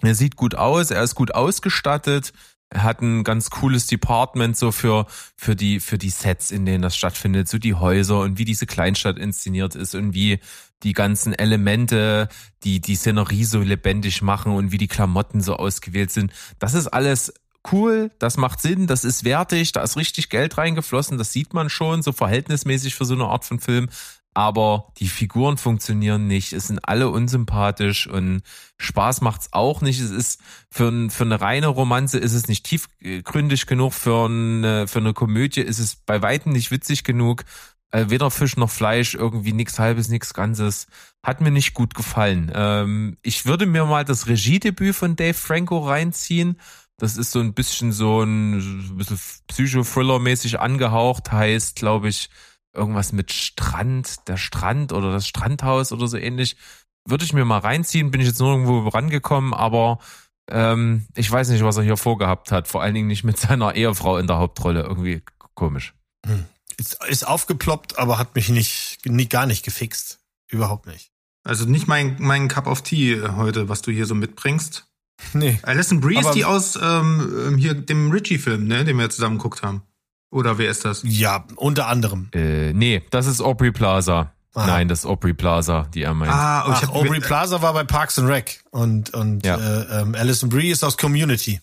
Er sieht gut aus, er ist gut ausgestattet. Er hat ein ganz cooles Department so für, für die, für die Sets, in denen das stattfindet, so die Häuser und wie diese Kleinstadt inszeniert ist und wie die ganzen Elemente, die die Szenerie so lebendig machen und wie die Klamotten so ausgewählt sind. Das ist alles cool, das macht Sinn, das ist wertig, da ist richtig Geld reingeflossen, das sieht man schon, so verhältnismäßig für so eine Art von Film. Aber die Figuren funktionieren nicht, es sind alle unsympathisch und Spaß macht's auch nicht. Es ist für, ein, für eine reine Romanze ist es nicht tiefgründig genug, für eine, für eine Komödie ist es bei weitem nicht witzig genug äh, weder Fisch noch Fleisch, irgendwie nichts Halbes, nichts Ganzes. Hat mir nicht gut gefallen. Ähm, ich würde mir mal das Regiedebüt von Dave Franco reinziehen. Das ist so ein bisschen so ein, ein bisschen Psycho-Thriller-mäßig angehaucht, heißt, glaube ich, irgendwas mit Strand, der Strand oder das Strandhaus oder so ähnlich. Würde ich mir mal reinziehen, bin ich jetzt nur irgendwo rangekommen, aber ähm, ich weiß nicht, was er hier vorgehabt hat. Vor allen Dingen nicht mit seiner Ehefrau in der Hauptrolle. Irgendwie komisch. Hm. Ist, ist aufgeploppt, aber hat mich nicht, nie, gar nicht gefixt. Überhaupt nicht. Also nicht mein, mein Cup of Tea heute, was du hier so mitbringst. Nee. Alison Brie ist die aus ähm, ähm, hier dem Richie-Film, ne, den wir zusammen geguckt haben. Oder wer ist das? Ja, unter anderem. Äh, nee, das ist Aubrey Plaza. Ah. Nein, das ist Aubrey Plaza, die er meint. Ah, oh, Ach, Aubrey Plaza war bei Parks and Rec und und ja. äh, ähm, Alison Brie ist aus Community.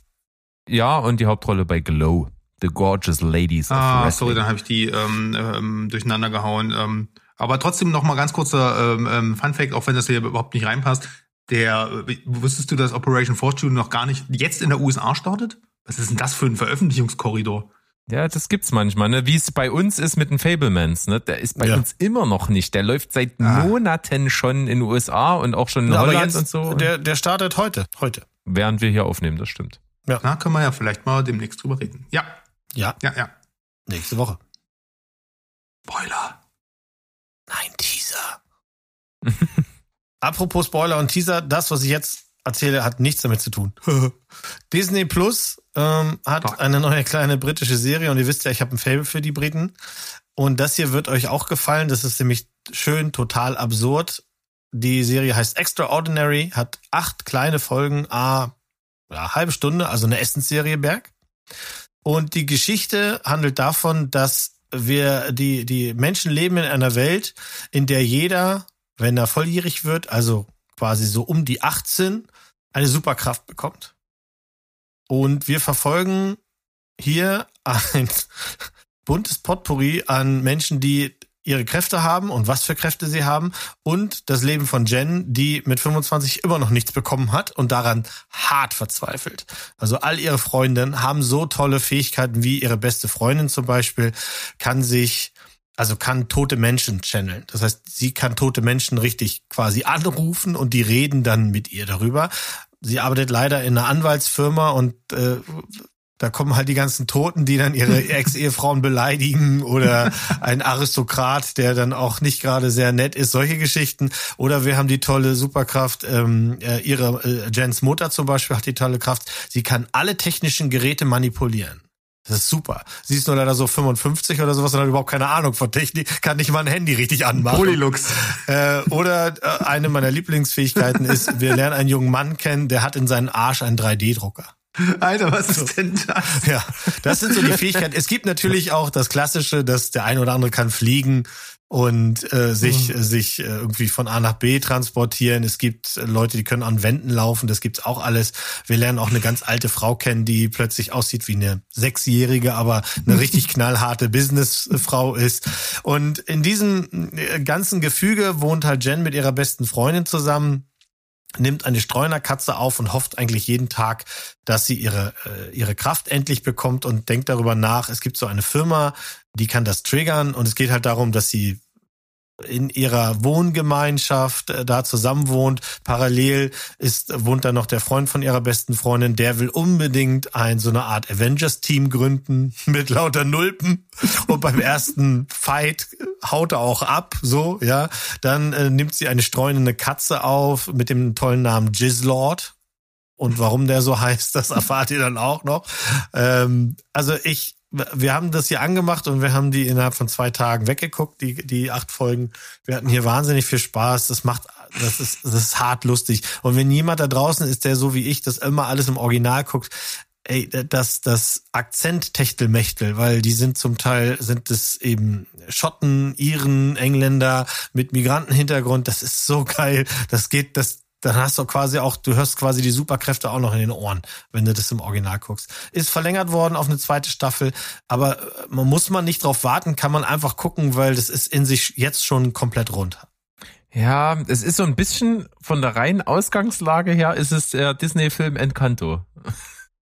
Ja, und die Hauptrolle bei Glow. The Gorgeous Ladies ah, sorry, dann habe ich die ähm, ähm, durcheinander gehauen. Ähm, aber trotzdem noch mal ganz kurzer ähm, ähm, Fun Fact, auch wenn das hier überhaupt nicht reinpasst. Der, wusstest du, dass Operation Fortune noch gar nicht jetzt in der USA startet? Was ist denn das für ein Veröffentlichungskorridor? Ja, das gibt's manchmal, ne? Wie es bei uns ist mit den Fablemans, ne? Der ist bei ja. uns immer noch nicht. Der läuft seit ah. Monaten schon in den USA und auch schon in ja, Holland und so. Der, der startet heute, heute. Während wir hier aufnehmen, das stimmt. Ja. Na, können wir ja vielleicht mal demnächst drüber reden. Ja. Ja. Ja, ja. Nächste Woche. Spoiler. Nein, Teaser. Apropos Spoiler und Teaser, das, was ich jetzt erzähle, hat nichts damit zu tun. Disney Plus ähm, hat Doch. eine neue kleine britische Serie und ihr wisst ja, ich habe ein Fable für die Briten. Und das hier wird euch auch gefallen. Das ist nämlich schön, total absurd Die Serie heißt Extraordinary, hat acht kleine Folgen, a ja, halbe Stunde, also eine Essensserie Berg. Und die Geschichte handelt davon, dass wir die die Menschen leben in einer Welt, in der jeder, wenn er volljährig wird, also quasi so um die 18, eine Superkraft bekommt. Und wir verfolgen hier ein buntes Potpourri an Menschen, die ihre Kräfte haben und was für Kräfte sie haben und das Leben von Jen, die mit 25 immer noch nichts bekommen hat und daran hart verzweifelt. Also all ihre Freundinnen haben so tolle Fähigkeiten wie ihre beste Freundin zum Beispiel, kann sich also kann tote Menschen channeln. Das heißt, sie kann tote Menschen richtig quasi anrufen und die reden dann mit ihr darüber. Sie arbeitet leider in einer Anwaltsfirma und äh, da kommen halt die ganzen Toten, die dann ihre Ex-Ehefrauen beleidigen oder ein Aristokrat, der dann auch nicht gerade sehr nett ist, solche Geschichten. Oder wir haben die tolle Superkraft, ähm, äh, ihre äh, Jens Mutter zum Beispiel hat die tolle Kraft, sie kann alle technischen Geräte manipulieren. Das ist super. Sie ist nur leider so 55 oder sowas und hat überhaupt keine Ahnung von Technik, kann nicht mal ein Handy richtig anmachen. Polylux. Äh, oder äh, eine meiner Lieblingsfähigkeiten ist, wir lernen einen jungen Mann kennen, der hat in seinen Arsch einen 3D-Drucker. Alter, was ist denn das? Ja, das sind so die Fähigkeiten. Es gibt natürlich auch das Klassische, dass der eine oder andere kann fliegen und äh, sich mhm. sich äh, irgendwie von A nach B transportieren. Es gibt Leute, die können an Wänden laufen. Das gibt's auch alles. Wir lernen auch eine ganz alte Frau kennen, die plötzlich aussieht wie eine sechsjährige, aber eine richtig knallharte Businessfrau ist. Und in diesem äh, ganzen Gefüge wohnt halt Jen mit ihrer besten Freundin zusammen nimmt eine Streunerkatze auf und hofft eigentlich jeden Tag, dass sie ihre, äh, ihre Kraft endlich bekommt und denkt darüber nach. Es gibt so eine Firma, die kann das triggern und es geht halt darum, dass sie in ihrer Wohngemeinschaft äh, da zusammen wohnt. Parallel ist, wohnt da noch der Freund von ihrer besten Freundin, der will unbedingt ein so eine Art Avengers-Team gründen mit lauter Nulpen. Und beim ersten Fight haut auch ab, so, ja. Dann äh, nimmt sie eine streunende Katze auf mit dem tollen Namen Jizzlord. Und warum der so heißt, das erfahrt ihr dann auch noch. Ähm, also ich, wir haben das hier angemacht und wir haben die innerhalb von zwei Tagen weggeguckt, die, die acht Folgen. Wir hatten hier wahnsinnig viel Spaß. Das macht, das ist, das ist hart lustig. Und wenn jemand da draußen ist, der so wie ich das immer alles im Original guckt, ey, das, das Akzent Techtelmechtel, weil die sind zum Teil, sind es eben Schotten, Iren, Engländer mit Migrantenhintergrund. Das ist so geil. Das geht, das, dann hast du quasi auch, du hörst quasi die Superkräfte auch noch in den Ohren, wenn du das im Original guckst. Ist verlängert worden auf eine zweite Staffel, aber äh, man muss man nicht drauf warten, kann man einfach gucken, weil das ist in sich jetzt schon komplett rund. Ja, es ist so ein bisschen von der reinen Ausgangslage her, ist es der Disney-Film Encanto.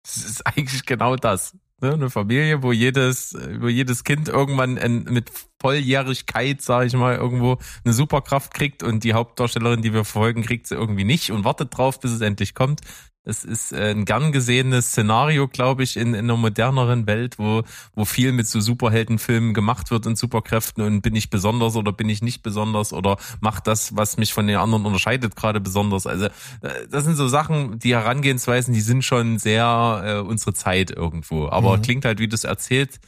Es ist eigentlich genau das. Ne? Eine Familie, wo jedes, wo jedes Kind irgendwann in, mit Volljährigkeit, sage ich mal, irgendwo eine Superkraft kriegt und die Hauptdarstellerin, die wir verfolgen, kriegt sie irgendwie nicht und wartet drauf, bis es endlich kommt. Es ist äh, ein gern gesehenes Szenario, glaube ich, in, in einer moderneren Welt, wo, wo viel mit so Superheldenfilmen gemacht wird und Superkräften und bin ich besonders oder bin ich nicht besonders oder macht das, was mich von den anderen unterscheidet, gerade besonders. Also äh, das sind so Sachen, die Herangehensweisen, die sind schon sehr äh, unsere Zeit irgendwo. Aber mhm. klingt halt, wie du es erzählt,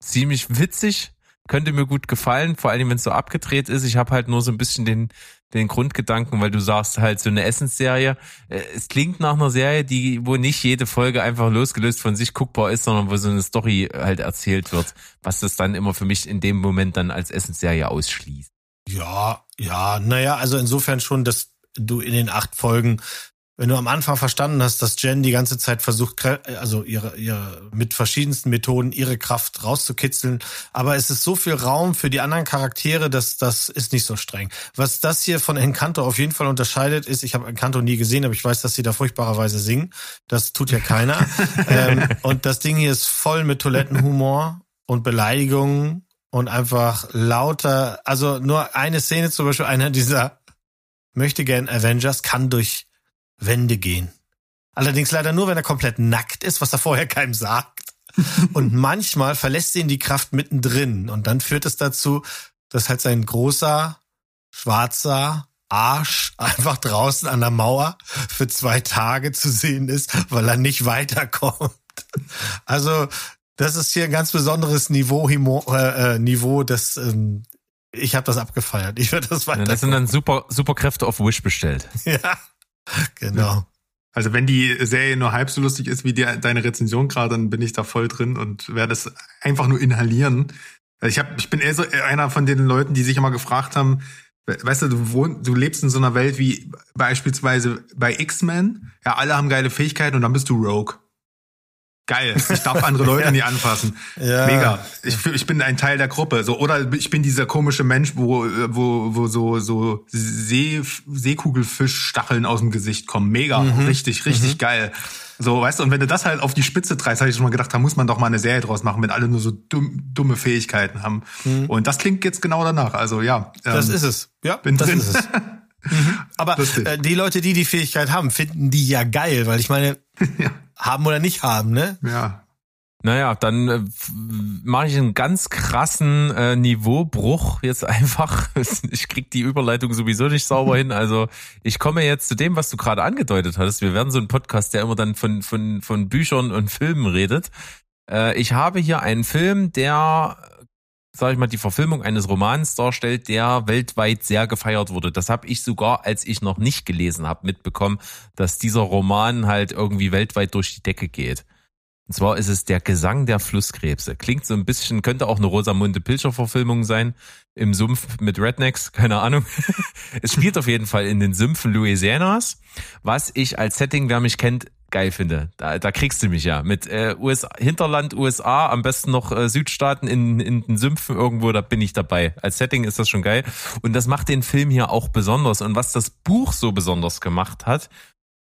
ziemlich witzig, könnte mir gut gefallen, vor allem wenn es so abgedreht ist. Ich habe halt nur so ein bisschen den den Grundgedanken, weil du sagst halt so eine Essensserie. Äh, es klingt nach einer Serie, die wo nicht jede Folge einfach losgelöst von sich guckbar ist, sondern wo so eine Story halt erzählt wird, was das dann immer für mich in dem Moment dann als Essensserie ausschließt. Ja, ja, naja, also insofern schon, dass du in den acht Folgen wenn du am Anfang verstanden hast, dass Jen die ganze Zeit versucht, also ihre, ihre mit verschiedensten Methoden ihre Kraft rauszukitzeln, aber es ist so viel Raum für die anderen Charaktere, dass das ist nicht so streng. Was das hier von Encanto auf jeden Fall unterscheidet, ist, ich habe Encanto nie gesehen, aber ich weiß, dass sie da furchtbarerweise singen. Das tut ja keiner. ähm, und das Ding hier ist voll mit Toilettenhumor und Beleidigungen und einfach lauter, also nur eine Szene zum Beispiel, einer dieser möchte gern Avengers kann durch Wände gehen. Allerdings leider nur, wenn er komplett nackt ist, was er vorher keinem sagt. Und manchmal verlässt ihn die Kraft mittendrin. Und dann führt es dazu, dass halt sein großer, schwarzer Arsch einfach draußen an der Mauer für zwei Tage zu sehen ist, weil er nicht weiterkommt. Also, das ist hier ein ganz besonderes Niveau, äh, äh, Niveau das ähm, ich habe das abgefeiert. Ich werde das weiter. Ja, das sind dann super Superkräfte auf Wish bestellt. ja, genau. Also wenn die Serie nur halb so lustig ist wie die, deine Rezension gerade, dann bin ich da voll drin und werde es einfach nur inhalieren. Ich hab, ich bin eher so einer von den Leuten, die sich immer gefragt haben, weißt du, du, wohn, du lebst in so einer Welt wie beispielsweise bei X-Men. Ja, alle haben geile Fähigkeiten und dann bist du Rogue. Geil. Ich darf andere Leute nicht anfassen. Ja. Mega. Ich, ich bin ein Teil der Gruppe. So, oder ich bin dieser komische Mensch, wo, wo, wo so, so See, Seekugelfischstacheln aus dem Gesicht kommen. Mega. Mhm. Richtig, richtig Mhm. geil. So, weißt du, und wenn du das halt auf die Spitze treibst, habe ich schon mal gedacht, da muss man doch mal eine Serie draus machen, wenn alle nur so dumm, dumme Fähigkeiten haben. Und das klingt jetzt genau danach. Also ja. Mhm. Das ähm, ist es. Ja, bin das drin. ist es. Mhm. Aber Lustig. äh, die Leute, die die Fähigkeit haben, finden die ja geil, weil ich meine, Ja. Haben oder nicht haben, ne? Ja. Naja, dann äh, mache ich einen ganz krassen äh, Niveaubruch jetzt einfach. Ich krieg die Überleitung sowieso nicht sauber hin. Also ich komme jetzt zu dem, was du gerade angedeutet hattest. Wir werden so ein Podcast, der immer dann von, von, von Büchern und Filmen redet. Äh, ich habe hier einen Film, der, sag ich mal, die Verfilmung eines Romans darstellt, der weltweit sehr gefeiert wurde. Das habe ich sogar, als ich noch nicht gelesen habe, mitbekommen, dass dieser Roman halt irgendwie weltweit durch die Decke geht. Und zwar ist es der Gesang der Flusskrebse. Klingt so ein bisschen, könnte auch eine Rosamunde Pilcher Verfilmung sein. Im Sumpf mit Rednecks, keine Ahnung. es spielt auf jeden Fall in den Sümpfen Louisianas, was ich als Setting, wer mich kennt, geil finde. Da, da kriegst du mich ja. Mit äh, US, Hinterland USA, am besten noch äh, Südstaaten in, in den Sümpfen irgendwo, da bin ich dabei. Als Setting ist das schon geil. Und das macht den Film hier auch besonders. Und was das Buch so besonders gemacht hat,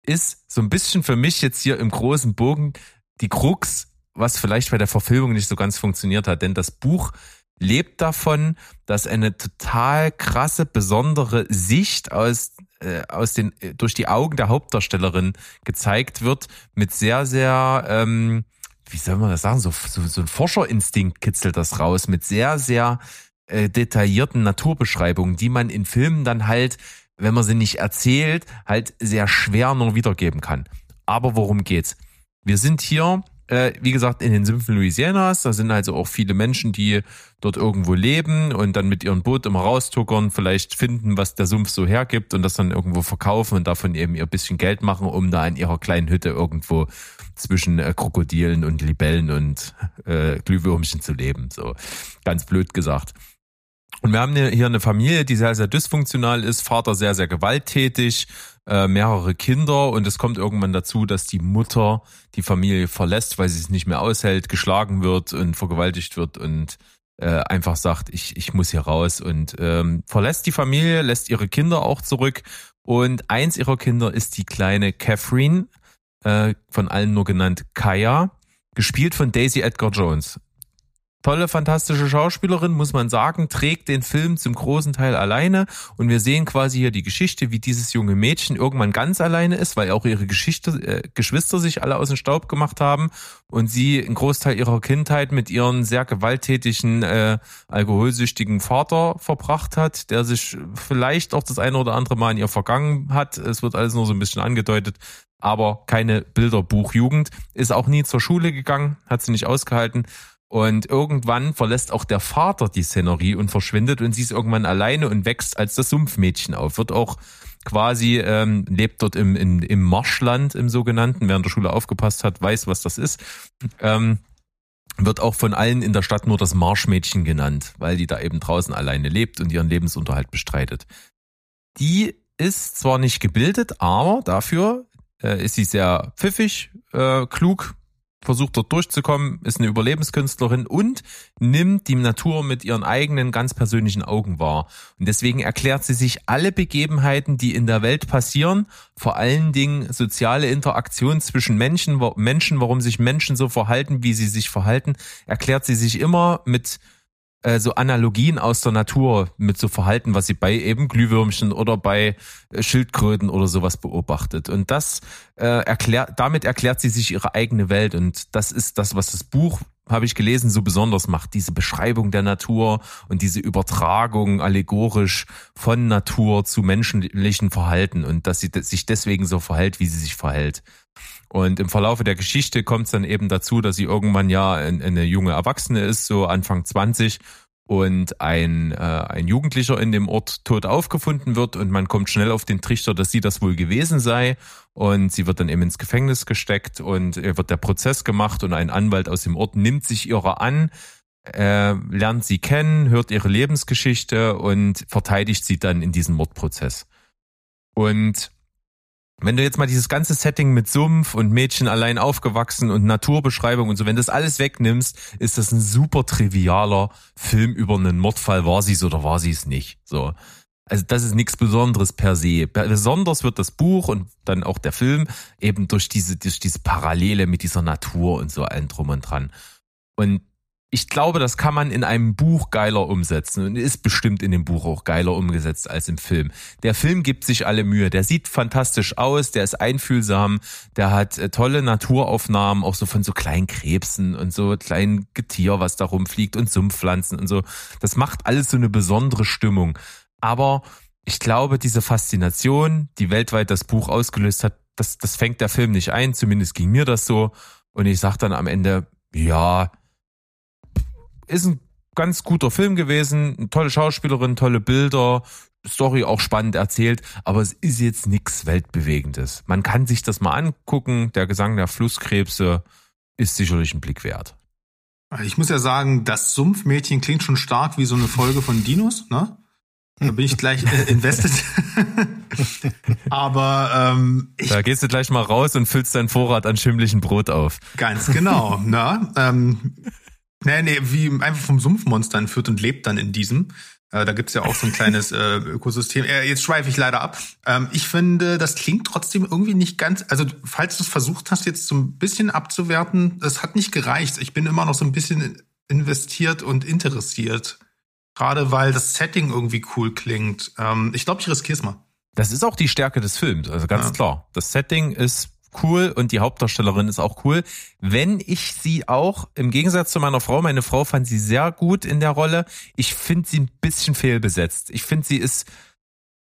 ist so ein bisschen für mich jetzt hier im großen Bogen die Krux, was vielleicht bei der Verfilmung nicht so ganz funktioniert hat. Denn das Buch lebt davon, dass eine total krasse, besondere Sicht aus, äh, aus den, äh, durch die Augen der Hauptdarstellerin gezeigt wird, mit sehr, sehr, ähm, wie soll man das sagen, so, so, so ein Forscherinstinkt kitzelt das raus, mit sehr, sehr äh, detaillierten Naturbeschreibungen, die man in Filmen dann halt, wenn man sie nicht erzählt, halt sehr schwer nur wiedergeben kann. Aber worum geht's? Wir sind hier, äh, wie gesagt, in den Sümpfen Louisianas. Da sind also auch viele Menschen, die dort irgendwo leben und dann mit ihrem Boot immer raustuckern, vielleicht finden, was der Sumpf so hergibt und das dann irgendwo verkaufen und davon eben ihr bisschen Geld machen, um da in ihrer kleinen Hütte irgendwo zwischen äh, Krokodilen und Libellen und äh, Glühwürmchen zu leben. So ganz blöd gesagt. Und wir haben hier eine Familie, die sehr, sehr dysfunktional ist, Vater sehr, sehr gewalttätig, äh, mehrere Kinder und es kommt irgendwann dazu, dass die Mutter die Familie verlässt, weil sie es nicht mehr aushält, geschlagen wird und vergewaltigt wird und äh, einfach sagt, ich, ich muss hier raus und ähm, verlässt die Familie, lässt ihre Kinder auch zurück und eins ihrer Kinder ist die kleine Catherine, äh, von allen nur genannt Kaya, gespielt von Daisy Edgar Jones tolle, fantastische Schauspielerin, muss man sagen, trägt den Film zum großen Teil alleine. Und wir sehen quasi hier die Geschichte, wie dieses junge Mädchen irgendwann ganz alleine ist, weil auch ihre Geschichte, äh, Geschwister sich alle aus dem Staub gemacht haben und sie einen Großteil ihrer Kindheit mit ihren sehr gewalttätigen, äh, alkoholsüchtigen Vater verbracht hat, der sich vielleicht auch das eine oder andere Mal in ihr vergangen hat. Es wird alles nur so ein bisschen angedeutet, aber keine Bilderbuchjugend, ist auch nie zur Schule gegangen, hat sie nicht ausgehalten und irgendwann verlässt auch der Vater die Szenerie und verschwindet und sie ist irgendwann alleine und wächst als das Sumpfmädchen auf. Wird auch quasi, ähm, lebt dort im, im, im Marschland im sogenannten, in der Schule aufgepasst hat, weiß, was das ist. Ähm, wird auch von allen in der Stadt nur das Marschmädchen genannt, weil die da eben draußen alleine lebt und ihren Lebensunterhalt bestreitet. Die ist zwar nicht gebildet, aber dafür äh, ist sie sehr pfiffig, äh, klug, versucht dort durchzukommen, ist eine Überlebenskünstlerin und nimmt die Natur mit ihren eigenen ganz persönlichen Augen wahr. Und deswegen erklärt sie sich alle Begebenheiten, die in der Welt passieren, vor allen Dingen soziale Interaktion zwischen Menschen, Menschen, warum sich Menschen so verhalten, wie sie sich verhalten, erklärt sie sich immer mit äh, so Analogien aus der Natur mit so Verhalten, was sie bei eben Glühwürmchen oder bei äh, Schildkröten oder sowas beobachtet. Und das äh, erklärt, damit erklärt sie sich ihre eigene Welt. Und das ist das, was das Buch habe ich gelesen, so besonders macht, diese Beschreibung der Natur und diese Übertragung allegorisch von Natur zu menschlichen Verhalten und dass sie sich deswegen so verhält, wie sie sich verhält. Und im Verlaufe der Geschichte kommt es dann eben dazu, dass sie irgendwann ja ein- eine junge Erwachsene ist, so Anfang 20 und ein, äh, ein Jugendlicher in dem Ort tot aufgefunden wird und man kommt schnell auf den Trichter, dass sie das wohl gewesen sei und sie wird dann eben ins Gefängnis gesteckt und wird der Prozess gemacht und ein Anwalt aus dem Ort nimmt sich ihrer an, äh, lernt sie kennen, hört ihre Lebensgeschichte und verteidigt sie dann in diesem Mordprozess. Und wenn du jetzt mal dieses ganze Setting mit Sumpf und Mädchen allein aufgewachsen und Naturbeschreibung und so, wenn das alles wegnimmst, ist das ein super trivialer Film über einen Mordfall, war sie es oder war sie es nicht. So. Also das ist nichts Besonderes per se. Besonders wird das Buch und dann auch der Film eben durch diese, durch diese Parallele mit dieser Natur und so allen drum und dran. Und ich glaube, das kann man in einem Buch geiler umsetzen und ist bestimmt in dem Buch auch geiler umgesetzt als im Film. Der Film gibt sich alle Mühe. Der sieht fantastisch aus, der ist einfühlsam, der hat äh, tolle Naturaufnahmen, auch so von so kleinen Krebsen und so kleinen Getier, was da rumfliegt und Sumpfpflanzen und so. Das macht alles so eine besondere Stimmung. Aber ich glaube, diese Faszination, die weltweit das Buch ausgelöst hat, das, das fängt der Film nicht ein. Zumindest ging mir das so. Und ich sag dann am Ende, ja, ist ein ganz guter Film gewesen, tolle Schauspielerin, tolle Bilder, Story auch spannend erzählt, aber es ist jetzt nichts Weltbewegendes. Man kann sich das mal angucken. Der Gesang der Flusskrebse ist sicherlich ein Blick wert. Ich muss ja sagen, das Sumpfmädchen klingt schon stark wie so eine Folge von Dinos, ne? Da bin ich gleich äh, invested. Aber ähm, ich, da gehst du gleich mal raus und füllst deinen Vorrat an schimmlichen Brot auf. Ganz genau. ne? Ähm, Nee, nee, wie einfach vom Sumpfmonster entführt und lebt dann in diesem. Äh, da gibt's ja auch so ein kleines äh, Ökosystem. Äh, jetzt schweife ich leider ab. Ähm, ich finde, das klingt trotzdem irgendwie nicht ganz. Also, falls du es versucht hast, jetzt so ein bisschen abzuwerten, es hat nicht gereicht. Ich bin immer noch so ein bisschen investiert und interessiert. Gerade weil das Setting irgendwie cool klingt. Ähm, ich glaube, ich riskiere es mal. Das ist auch die Stärke des Films, also ganz ja. klar. Das Setting ist cool und die Hauptdarstellerin ist auch cool. Wenn ich sie auch, im Gegensatz zu meiner Frau, meine Frau fand sie sehr gut in der Rolle. Ich finde sie ein bisschen fehlbesetzt. Ich finde sie ist,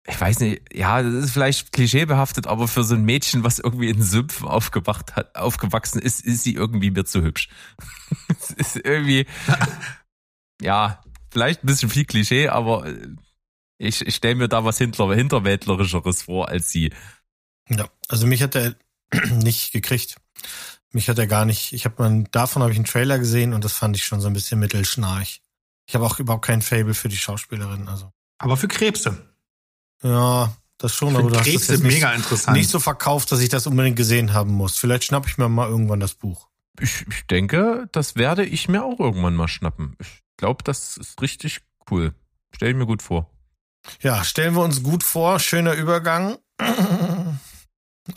ich weiß nicht, ja, das ist vielleicht klischeebehaftet, aber für so ein Mädchen, was irgendwie in Sümpfen aufgewacht hat, aufgewachsen ist, ist sie irgendwie mir zu hübsch. es ist irgendwie, ja, vielleicht ein bisschen viel Klischee, aber ich, ich stelle mir da was hinter, hinterwäldlerischeres vor als sie. Ja, also mich hat der nicht gekriegt. Mich hat er gar nicht, ich habe man, davon habe ich einen Trailer gesehen und das fand ich schon so ein bisschen mittelschnarch. Ich habe auch überhaupt kein Fable für die Schauspielerin, also. Aber für Krebse. Ja, das schon, aber du hast Krebse das mega nicht, interessant. nicht so verkauft, dass ich das unbedingt gesehen haben muss. Vielleicht schnapp ich mir mal irgendwann das Buch. Ich, ich denke, das werde ich mir auch irgendwann mal schnappen. Ich glaube, das ist richtig cool. Stell ich mir gut vor. Ja, stellen wir uns gut vor. Schöner Übergang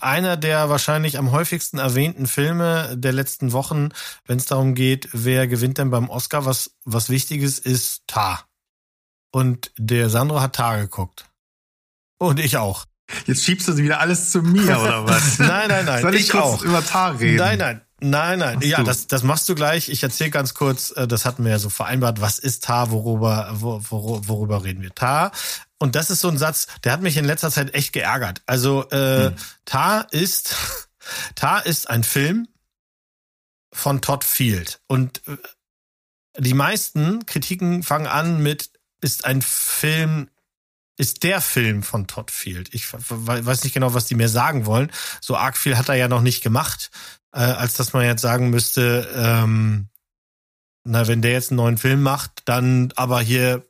einer der wahrscheinlich am häufigsten erwähnten Filme der letzten Wochen, wenn es darum geht, wer gewinnt denn beim Oscar, was, was Wichtiges ist, Tar. Und der Sandro hat Tar geguckt. Und ich auch. Jetzt schiebst du wieder alles zu mir, oder was? nein, nein, nein. Soll ich, ich kurz auch. über Tar reden? Nein, nein. Nein, nein. Ja, das, das machst du gleich. Ich erzähle ganz kurz, äh, das hatten wir ja so vereinbart. Was ist Tar? Worüber, wor, worüber reden wir? Tar und das ist so ein Satz, der hat mich in letzter Zeit echt geärgert. Also äh, hm. Tar ist Tar ist ein Film von Todd Field und äh, die meisten Kritiken fangen an mit ist ein Film ist der Film von Todd Field. Ich weiß nicht genau, was die mir sagen wollen. So arg viel hat er ja noch nicht gemacht, äh, als dass man jetzt sagen müsste, ähm, na, wenn der jetzt einen neuen Film macht, dann aber hier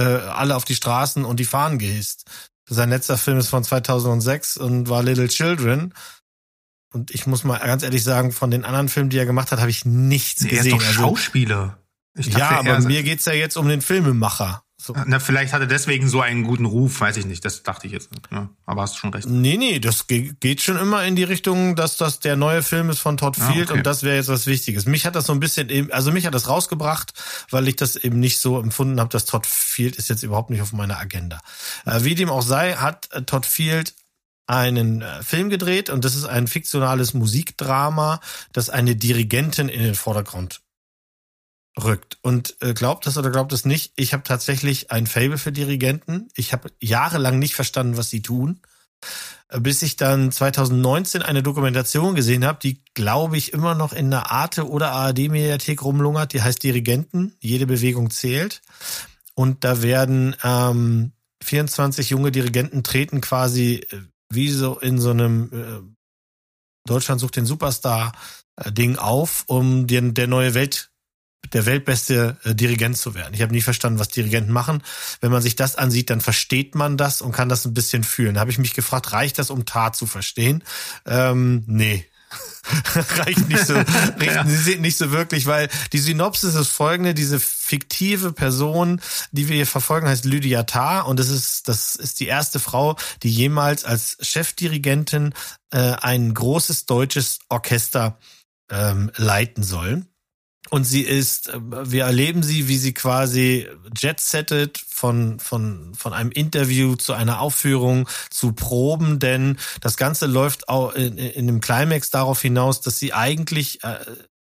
äh, alle auf die Straßen und die Fahnen gehisst. Sein letzter Film ist von 2006 und war Little Children. Und ich muss mal ganz ehrlich sagen, von den anderen Filmen, die er gemacht hat, habe ich nichts nee, gesehen. Er ist doch also Schauspieler. Dachte, ja, aber mir geht's ja jetzt um den Filmemacher. So. Na, vielleicht hat er deswegen so einen guten Ruf, weiß ich nicht. Das dachte ich jetzt. Ja, aber hast du schon recht. Nee, nee, das geht schon immer in die Richtung, dass das der neue Film ist von Todd ah, Field ah, okay. und das wäre jetzt was Wichtiges. Mich hat das so ein bisschen eben, also mich hat das rausgebracht, weil ich das eben nicht so empfunden habe, dass Todd Field ist jetzt überhaupt nicht auf meiner Agenda. Äh, wie dem auch sei, hat äh, Todd Field einen äh, Film gedreht und das ist ein fiktionales Musikdrama, das eine Dirigentin in den Vordergrund rückt. Und äh, glaubt es oder glaubt es nicht, ich habe tatsächlich ein Fable für Dirigenten. Ich habe jahrelang nicht verstanden, was sie tun. bis ich dann 2019 eine Dokumentation gesehen habe, die glaube ich immer noch in der Arte oder ARD Mediathek rumlungert, die heißt Dirigenten, jede Bewegung zählt. Und da werden ähm, 24 junge Dirigenten treten quasi äh, wie so in so einem äh, Deutschland sucht den Superstar äh, Ding auf, um den, der neue Welt der weltbeste äh, Dirigent zu werden. Ich habe nie verstanden, was Dirigenten machen. Wenn man sich das ansieht, dann versteht man das und kann das ein bisschen fühlen. Da habe ich mich gefragt, reicht das, um Tat zu verstehen? Ähm, nee. reicht nicht so, reicht nicht so wirklich, weil die Synopsis ist folgende, diese fiktive Person, die wir hier verfolgen, heißt Lydia Tarr und das ist, das ist die erste Frau, die jemals als Chefdirigentin äh, ein großes deutsches Orchester ähm, leiten soll. Und sie ist, äh, wir erleben sie, wie sie quasi jet-settet von, von, von einem Interview zu einer Aufführung zu Proben, denn das Ganze läuft auch in, in dem Climax darauf hinaus, dass sie eigentlich äh,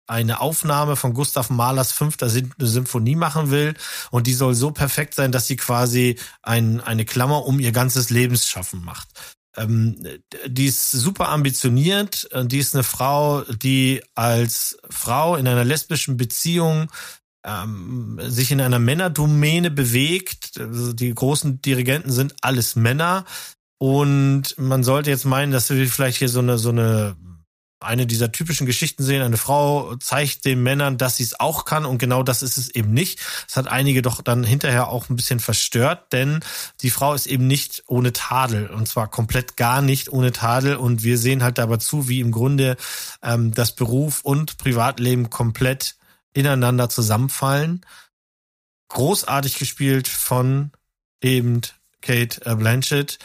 eine Aufnahme von Gustav Mahlers fünfter Symphonie machen will und die soll so perfekt sein, dass sie quasi ein, eine Klammer um ihr ganzes Lebensschaffen macht. Ähm, die ist super ambitioniert. Die ist eine Frau, die als Frau in einer lesbischen Beziehung ähm, sich in einer Männerdomäne bewegt. Also die großen Dirigenten sind alles Männer. Und man sollte jetzt meinen, dass wir vielleicht hier so eine, so eine eine dieser typischen Geschichten sehen. Eine Frau zeigt den Männern, dass sie es auch kann und genau das ist es eben nicht. Das hat einige doch dann hinterher auch ein bisschen verstört, denn die Frau ist eben nicht ohne Tadel und zwar komplett gar nicht ohne Tadel und wir sehen halt dabei zu, wie im Grunde ähm, das Beruf und Privatleben komplett ineinander zusammenfallen. Großartig gespielt von eben Kate Blanchett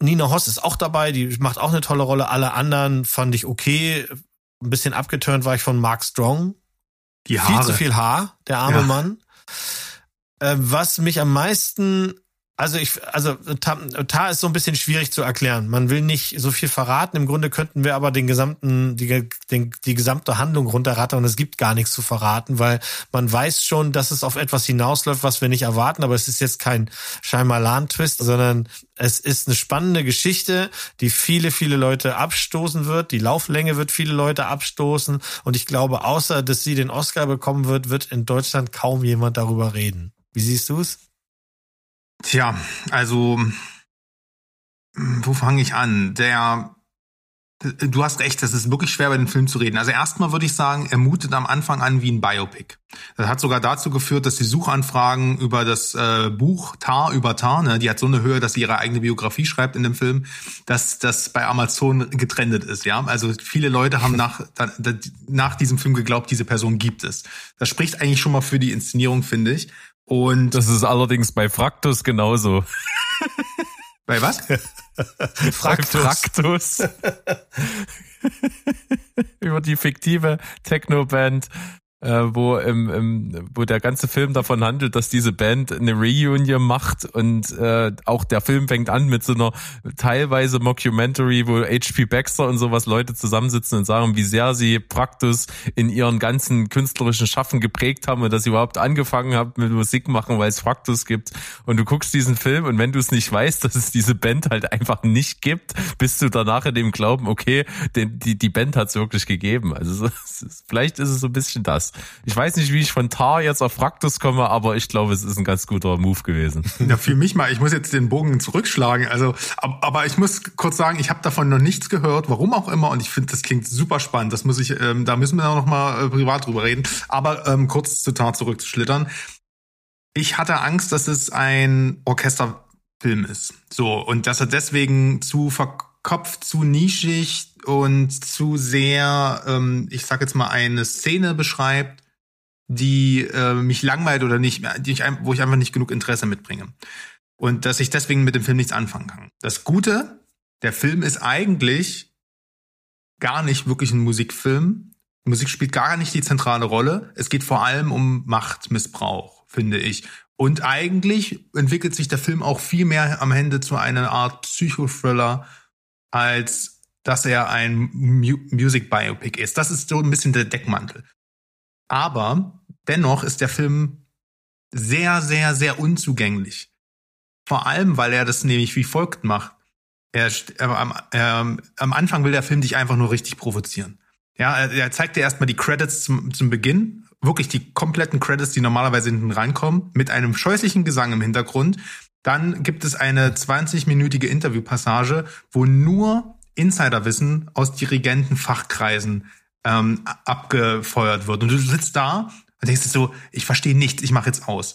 Nina Hoss ist auch dabei, die macht auch eine tolle Rolle. Alle anderen fand ich okay. Ein bisschen abgeturnt war ich von Mark Strong. Die Haare. Viel zu viel Haar, der arme ja. Mann. Äh, was mich am meisten also ich, also Tar ist so ein bisschen schwierig zu erklären. Man will nicht so viel verraten. Im Grunde könnten wir aber den gesamten, die, den, die gesamte Handlung runterrattern und es gibt gar nichts zu verraten, weil man weiß schon, dass es auf etwas hinausläuft, was wir nicht erwarten. Aber es ist jetzt kein Scheinmalan-Twist, sondern es ist eine spannende Geschichte, die viele, viele Leute abstoßen wird. Die Lauflänge wird viele Leute abstoßen. Und ich glaube, außer dass sie den Oscar bekommen wird, wird in Deutschland kaum jemand darüber reden. Wie siehst du es? Tja, also wo fange ich an? Der Du hast recht, das ist wirklich schwer, bei dem Film zu reden. Also erstmal würde ich sagen, er mutet am Anfang an wie ein Biopic. Das hat sogar dazu geführt, dass die Suchanfragen über das äh, Buch Tar über Tar, ne, die hat so eine Höhe, dass sie ihre eigene Biografie schreibt in dem Film, dass das bei Amazon getrendet ist. Ja, also viele Leute haben nach da, nach diesem Film geglaubt, diese Person gibt es. Das spricht eigentlich schon mal für die Inszenierung, finde ich. Und das ist allerdings bei Fraktus genauso. Bei was? Fraktus. Fraktus. Über die fiktive Techno-Band äh, wo, im, im, wo der ganze Film davon handelt, dass diese Band eine Reunion macht und äh, auch der Film fängt an mit so einer teilweise Mockumentary, wo H.P. Baxter und sowas Leute zusammensitzen und sagen, wie sehr sie Praktus in ihren ganzen künstlerischen Schaffen geprägt haben und dass sie überhaupt angefangen haben mit Musik machen, weil es Fraktus gibt. Und du guckst diesen Film und wenn du es nicht weißt, dass es diese Band halt einfach nicht gibt, bist du danach in dem Glauben, okay, die, die, die Band hat es wirklich gegeben. Also vielleicht ist es so ein bisschen das. Ich weiß nicht, wie ich von Tar jetzt auf Fraktus komme, aber ich glaube, es ist ein ganz guter Move gewesen. Ja, für mich mal, ich muss jetzt den Bogen zurückschlagen. Also, aber ich muss kurz sagen, ich habe davon noch nichts gehört, warum auch immer, und ich finde, das klingt super spannend. Das muss ich, ähm, da müssen wir noch mal äh, privat drüber reden. Aber ähm, kurz zu Tar zurückzuschlittern. Ich hatte Angst, dass es ein Orchesterfilm ist. So, und dass er deswegen zu verkopft, zu nischig, und zu sehr, ähm, ich sag jetzt mal, eine Szene beschreibt, die äh, mich langweilt oder nicht, die ich, wo ich einfach nicht genug Interesse mitbringe. Und dass ich deswegen mit dem Film nichts anfangen kann. Das Gute, der Film ist eigentlich gar nicht wirklich ein Musikfilm. Musik spielt gar nicht die zentrale Rolle. Es geht vor allem um Machtmissbrauch, finde ich. Und eigentlich entwickelt sich der Film auch viel mehr am Ende zu einer Art Psychothriller als dass er ein Mu Music Biopic ist. Das ist so ein bisschen der Deckmantel. Aber dennoch ist der Film sehr, sehr, sehr unzugänglich. Vor allem, weil er das nämlich wie folgt macht. Er, er, am, er, am Anfang will der Film dich einfach nur richtig provozieren. Ja, er, er zeigt dir erstmal die Credits zum, zum Beginn, wirklich die kompletten Credits, die normalerweise hinten reinkommen, mit einem scheußlichen Gesang im Hintergrund. Dann gibt es eine 20-minütige Interviewpassage, wo nur Insiderwissen aus Dirigentenfachkreisen ähm, abgefeuert wird. Und du sitzt da und denkst so, ich verstehe nichts, ich mache jetzt aus.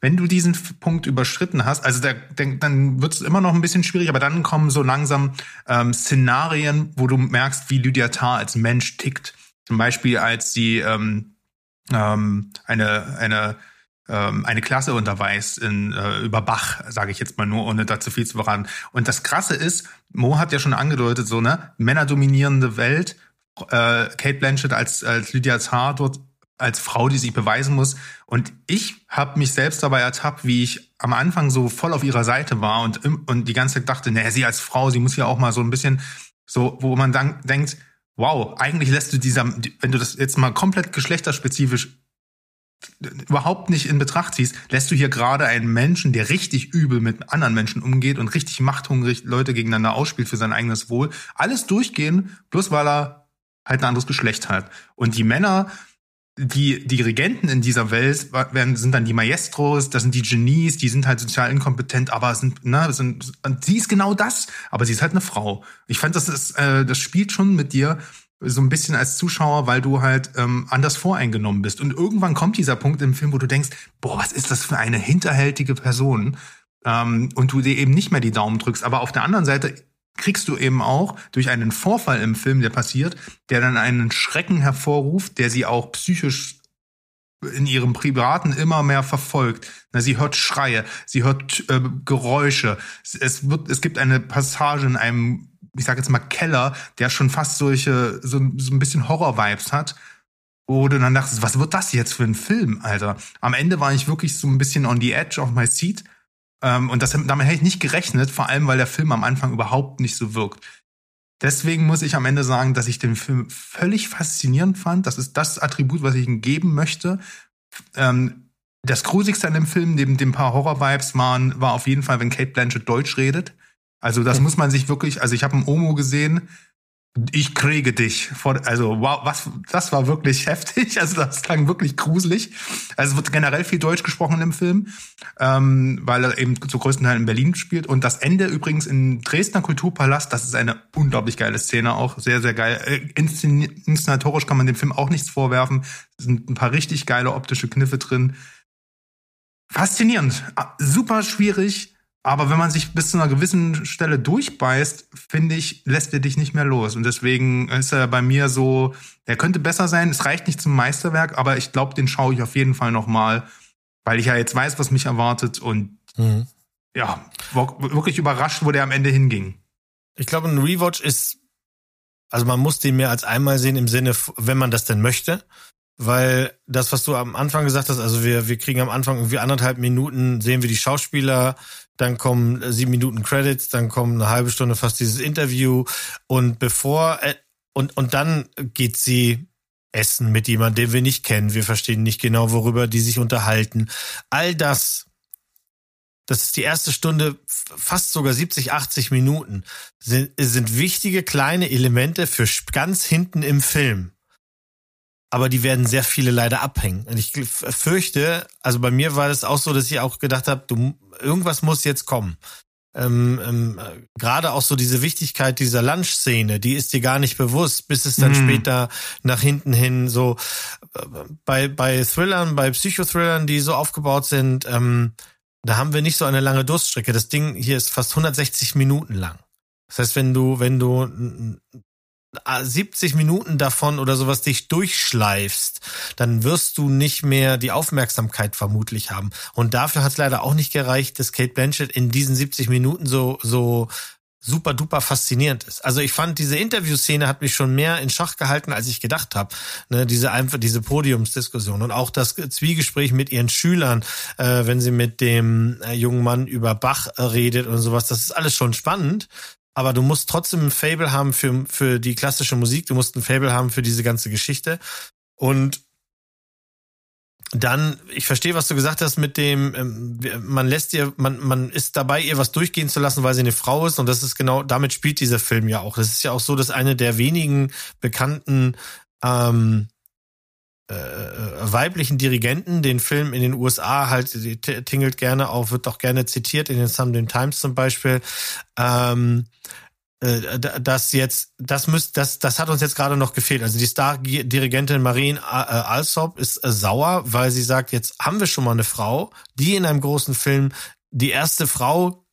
Wenn du diesen Punkt überschritten hast, also der, der, dann wird es immer noch ein bisschen schwierig, aber dann kommen so langsam ähm, Szenarien, wo du merkst, wie Lydia Tarr als Mensch tickt. Zum Beispiel, als sie ähm, ähm, eine, eine, ähm, eine Klasse unterweist in, äh, über Bach, sage ich jetzt mal nur, ohne dazu viel zu verraten. Und das Krasse ist, Mo hat ja schon angedeutet, so ne, männerdominierende Welt, äh, Kate Blanchett als, als Lydia Tarr dort als Frau, die sich beweisen muss. Und ich habe mich selbst dabei ertappt, wie ich am Anfang so voll auf ihrer Seite war und, und die ganze Zeit dachte, naja, sie als Frau, sie muss ja auch mal so ein bisschen so, wo man dann denkt, wow, eigentlich lässt du dieser, wenn du das jetzt mal komplett geschlechterspezifisch überhaupt nicht in Betracht ziehst, lässt du hier gerade einen Menschen, der richtig übel mit anderen Menschen umgeht und richtig machthungrig Leute gegeneinander ausspielt für sein eigenes Wohl, alles durchgehen, bloß weil er halt ein anderes Geschlecht hat. Und die Männer, die Dirigenten in dieser Welt werden, sind dann die Maestros, das sind die Genies, die sind halt sozial inkompetent, aber sind, ne, sind, sie ist genau das, aber sie ist halt eine Frau. Ich fand, das ist, äh, das spielt schon mit dir so ein bisschen als Zuschauer, weil du halt ähm, anders voreingenommen bist. Und irgendwann kommt dieser Punkt im Film, wo du denkst, boah, was ist das für eine hinterhältige Person? Ähm, und du dir eben nicht mehr die Daumen drückst. Aber auf der anderen Seite kriegst du eben auch durch einen Vorfall im Film, der passiert, der dann einen Schrecken hervorruft, der sie auch psychisch in ihrem Privaten immer mehr verfolgt. Na, sie hört Schreie, sie hört äh, Geräusche. Es wird, es gibt eine Passage in einem, ich sag jetzt mal Keller, der schon fast solche so, so ein bisschen Horror-Vibes hat. Du dann dachtest, was wird das jetzt für ein Film, Alter? Am Ende war ich wirklich so ein bisschen on the edge of my seat ähm, und das, damit hätte ich nicht gerechnet, vor allem weil der Film am Anfang überhaupt nicht so wirkt. Deswegen muss ich am Ende sagen, dass ich den Film völlig faszinierend fand. Das ist das Attribut, was ich ihm geben möchte. Ähm, das Grusigste an dem Film, neben dem paar Horror-Vibes waren, war auf jeden Fall, wenn Kate Blanchett Deutsch redet. Also das muss man sich wirklich, also ich habe einen Omo gesehen, ich kriege dich. Also wow, was, das war wirklich heftig. Also das klang wirklich gruselig. Also es wird generell viel Deutsch gesprochen im Film, ähm, weil er eben zu größten Teilen in Berlin spielt. Und das Ende übrigens im Dresdner Kulturpalast, das ist eine unglaublich geile Szene, auch sehr, sehr geil. Äh, inszenatorisch kann man dem Film auch nichts vorwerfen. Es sind ein paar richtig geile optische Kniffe drin. Faszinierend, super schwierig, aber wenn man sich bis zu einer gewissen Stelle durchbeißt, finde ich, lässt er dich nicht mehr los. Und deswegen ist er bei mir so, er könnte besser sein. Es reicht nicht zum Meisterwerk, aber ich glaube, den schaue ich auf jeden Fall noch mal, weil ich ja jetzt weiß, was mich erwartet und mhm. ja, wirklich überrascht, wo der am Ende hinging. Ich glaube, ein Rewatch ist, also man muss den mehr als einmal sehen im Sinne, wenn man das denn möchte. Weil das, was du am Anfang gesagt hast, also wir, wir kriegen am Anfang irgendwie anderthalb Minuten, sehen wir die Schauspieler, dann kommen sieben Minuten Credits, dann kommen eine halbe Stunde fast dieses Interview und bevor äh, und und dann geht sie essen mit jemandem, den wir nicht kennen. Wir verstehen nicht genau, worüber die sich unterhalten. All das, das ist die erste Stunde, fast sogar 70, 80 Minuten, sind, sind wichtige kleine Elemente für ganz hinten im Film aber die werden sehr viele leider abhängen. Und ich fürchte, also bei mir war das auch so, dass ich auch gedacht habe, du, irgendwas muss jetzt kommen. Ähm, ähm, gerade auch so diese Wichtigkeit dieser Lunch-Szene, die ist dir gar nicht bewusst, bis es dann mm. später nach hinten hin so äh, bei bei Thrillern, bei Psychothrillern, die so aufgebaut sind, ähm, da haben wir nicht so eine lange Durststrecke. Das Ding hier ist fast 160 Minuten lang. Das heißt, wenn du wenn du 70 Minuten davon oder sowas dich durchschleifst, dann wirst du nicht mehr die Aufmerksamkeit vermutlich haben. Und dafür hat es leider auch nicht gereicht, dass Kate Blanchett in diesen 70 Minuten so, so super duper faszinierend ist. Also ich fand diese Interviewszene hat mich schon mehr in Schach gehalten, als ich gedacht habe. Ne, diese einfach diese Podiumsdiskussion und auch das Zwiegespräch mit ihren Schülern, äh, wenn sie mit dem äh, jungen Mann über Bach äh, redet und sowas, das ist alles schon spannend aber du musst trotzdem ein Fable haben für, für die klassische Musik, du musst ein Fable haben für diese ganze Geschichte. Und dann, ich verstehe, was du gesagt hast mit dem, ähm, man lässt ihr, man, man ist dabei, ihr was durchgehen zu lassen, weil sie eine Frau ist. Und das ist genau, damit spielt dieser Film ja auch. Das ist ja auch so, dass eine der wenigen bekannten ähm, äh, weiblichen Dirigenten den Film in den USA halt tingelt gerne auf, wird doch gerne zitiert in den Sunday Times zum Beispiel. Ähm, äh, das jetzt, das müsst, das, das hat uns jetzt gerade noch gefehlt. Also die Star-Dirigentin Marine äh, Alsop ist äh, sauer, weil sie sagt, jetzt haben wir schon mal eine Frau, die in einem großen Film die erste Frau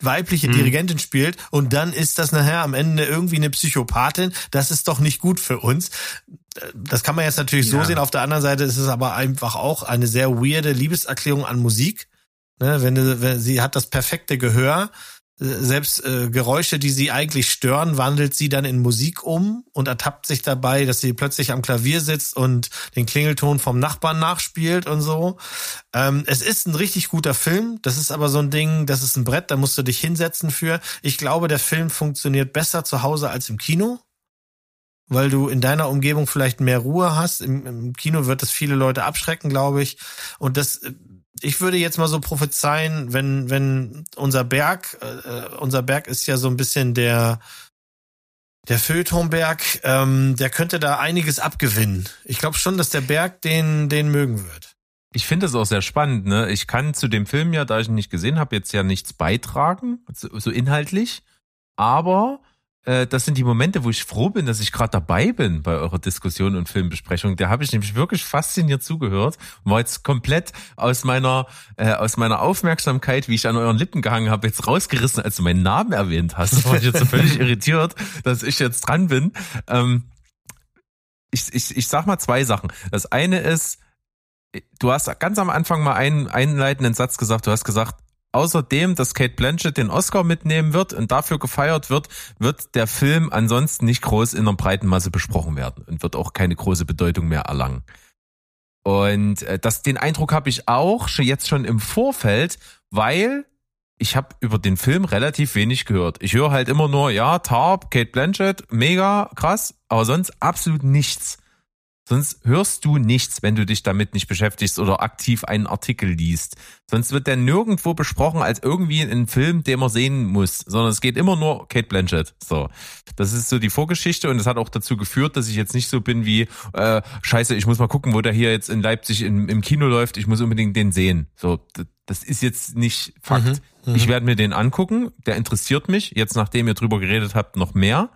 weibliche hm. Dirigentin spielt und dann ist das nachher am Ende irgendwie eine Psychopathin. Das ist doch nicht gut für uns. Das kann man jetzt natürlich ja. so sehen. Auf der anderen Seite ist es aber einfach auch eine sehr weirde Liebeserklärung an Musik. Ne, wenn, wenn sie hat das perfekte Gehör selbst äh, Geräusche, die sie eigentlich stören, wandelt sie dann in Musik um und ertappt sich dabei, dass sie plötzlich am Klavier sitzt und den Klingelton vom Nachbarn nachspielt und so. Ähm, es ist ein richtig guter Film. Das ist aber so ein Ding, das ist ein Brett, da musst du dich hinsetzen für. Ich glaube, der Film funktioniert besser zu Hause als im Kino weil du in deiner Umgebung vielleicht mehr Ruhe hast. Im, Im, Kino wird es viele Leute abschrecken, glaube ich. Und das ich würde jetzt mal so prophezeien, wenn, wenn unser Berg, äh, unser Berg ist ja so ein bisschen der, der Feuilletonberg, ähm, der könnte da einiges abgewinnen. Ich glaube schon, dass der Berg den, den mögen wird. Ich finde es auch sehr spannend. Ne? Ich kann zu dem Film ja, da ich ihn nicht gesehen habe, jetzt ja nichts beitragen, so, so inhaltlich. Aber äh, das sind die Momente, wo ich froh bin, dass ich gerade dabei bin bei eurer Diskussion und Filmbesprechung. Da habe ich nämlich wirklich fasziniert zugehört und war jetzt komplett aus meiner äh, aus meiner Aufmerksamkeit, wie ich an euren Lippen gehangen habe, jetzt rausgerissen, als du meinen Namen erwähnt hast. Da war ich jetzt so völlig irritiert, dass ich jetzt dran bin. Ähm, ich, ich, ich sag mal zwei Sachen. Das eine ist, du hast ganz am Anfang mal einen einleitenden Satz gesagt. Du hast gesagt, außerdem, dass Kate Blanchett den Oscar mitnehmen wird und dafür gefeiert wird, wird der Film ansonsten nicht groß in einer breiten Masse besprochen werden und wird auch keine große Bedeutung mehr erlangen. Und äh, das, den Eindruck habe ich auch schon jetzt schon im Vorfeld, weil ich habe über den Film relativ wenig gehört. Ich höre halt immer nur, ja, Tarp, Kate Blanchett, mega krass, aber sonst absolut nichts. Sonst hörst du nichts, wenn du dich damit nicht beschäftigst oder aktiv einen Artikel liest. Sonst wird der nirgendwo besprochen als irgendwie ein Film, den man sehen muss, sondern es geht immer nur Kate Blanchett. So, das ist so die Vorgeschichte und das hat auch dazu geführt, dass ich jetzt nicht so bin wie äh, Scheiße, ich muss mal gucken, wo der hier jetzt in Leipzig im, im Kino läuft. Ich muss unbedingt den sehen. So, das ist jetzt nicht Fakt. Mhm, mhm, ich werde mir den angucken. Der interessiert mich. Jetzt, nachdem ihr drüber geredet habt, noch mehr.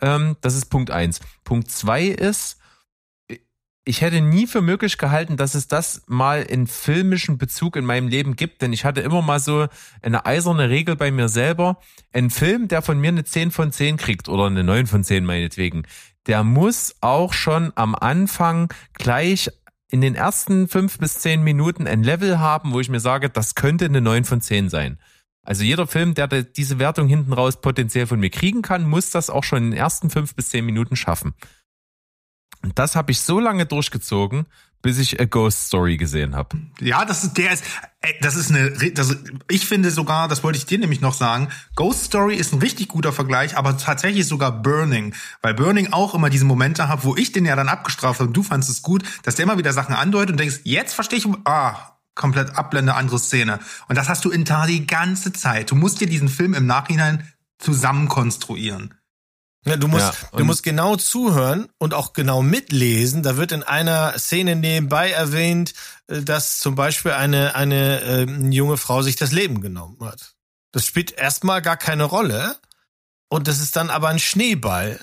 Ähm, das ist Punkt eins. Punkt zwei ist ich hätte nie für möglich gehalten, dass es das mal in filmischen Bezug in meinem Leben gibt, denn ich hatte immer mal so eine eiserne Regel bei mir selber. Ein Film, der von mir eine 10 von 10 kriegt oder eine 9 von 10 meinetwegen, der muss auch schon am Anfang gleich in den ersten fünf bis zehn Minuten ein Level haben, wo ich mir sage, das könnte eine 9 von 10 sein. Also jeder Film, der diese Wertung hinten raus potenziell von mir kriegen kann, muss das auch schon in den ersten fünf bis zehn Minuten schaffen. Und das habe ich so lange durchgezogen, bis ich A Ghost Story gesehen habe. Ja, das ist der ist das ist eine das, ich finde sogar, das wollte ich dir nämlich noch sagen, Ghost Story ist ein richtig guter Vergleich, aber tatsächlich sogar Burning, weil Burning auch immer diese Momente hat, wo ich den ja dann abgestraft habe und du fandest es gut, dass der immer wieder Sachen andeutet und denkst, jetzt verstehe ich ah, komplett Abblende andere Szene und das hast du in Tar die ganze Zeit. Du musst dir diesen Film im Nachhinein zusammen konstruieren. Ja, du musst, ja, du musst genau zuhören und auch genau mitlesen. Da wird in einer Szene nebenbei erwähnt, äh, dass zum Beispiel eine, eine äh, junge Frau sich das Leben genommen hat. Das spielt erstmal gar keine Rolle. Und das ist dann aber ein Schneeball.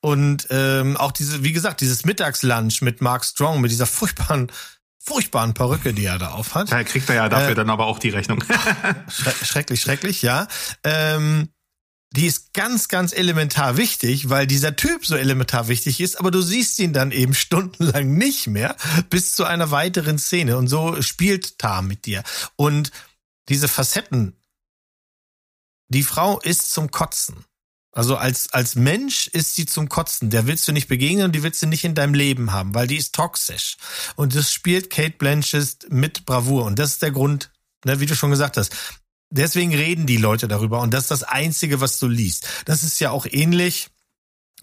Und ähm, auch diese, wie gesagt, dieses Mittagslunch mit Mark Strong, mit dieser furchtbaren, furchtbaren Perücke, die er da aufhat. Da kriegt er ja dafür äh, dann aber auch die Rechnung. schrecklich, schrecklich, ja. Ähm, die ist ganz, ganz elementar wichtig, weil dieser Typ so elementar wichtig ist, aber du siehst ihn dann eben stundenlang nicht mehr bis zu einer weiteren Szene. Und so spielt Tar mit dir. Und diese Facetten, die Frau ist zum Kotzen. Also als, als Mensch ist sie zum Kotzen. Der willst du nicht begegnen und die willst du nicht in deinem Leben haben, weil die ist toxisch. Und das spielt Kate Blanchett mit Bravour. Und das ist der Grund, ne, wie du schon gesagt hast deswegen reden die Leute darüber und das ist das Einzige, was du liest. Das ist ja auch ähnlich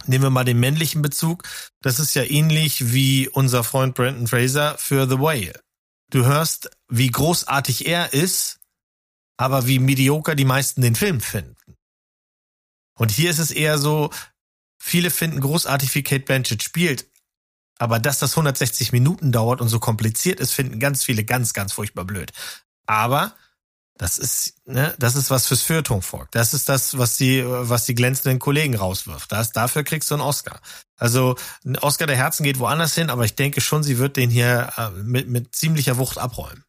Nehmen wir mal den männlichen Bezug. Das ist ja ähnlich wie unser Freund Brandon Fraser für The Whale. Du hörst, wie großartig er ist, aber wie mediocre die meisten den Film finden. Und hier ist es eher so, viele finden großartig, wie Kate Blanchett spielt. Aber dass das 160 Minuten dauert und so kompliziert ist, finden ganz viele ganz, ganz furchtbar blöd. Aber das ist, ne, das ist was fürs Feuilleton-Volk. Das ist das, was die, was die glänzenden Kollegen rauswirft. Das, dafür kriegst du einen Oscar. Also, ein Oscar der Herzen geht woanders hin, aber ich denke schon, sie wird den hier äh, mit, mit ziemlicher Wucht abräumen.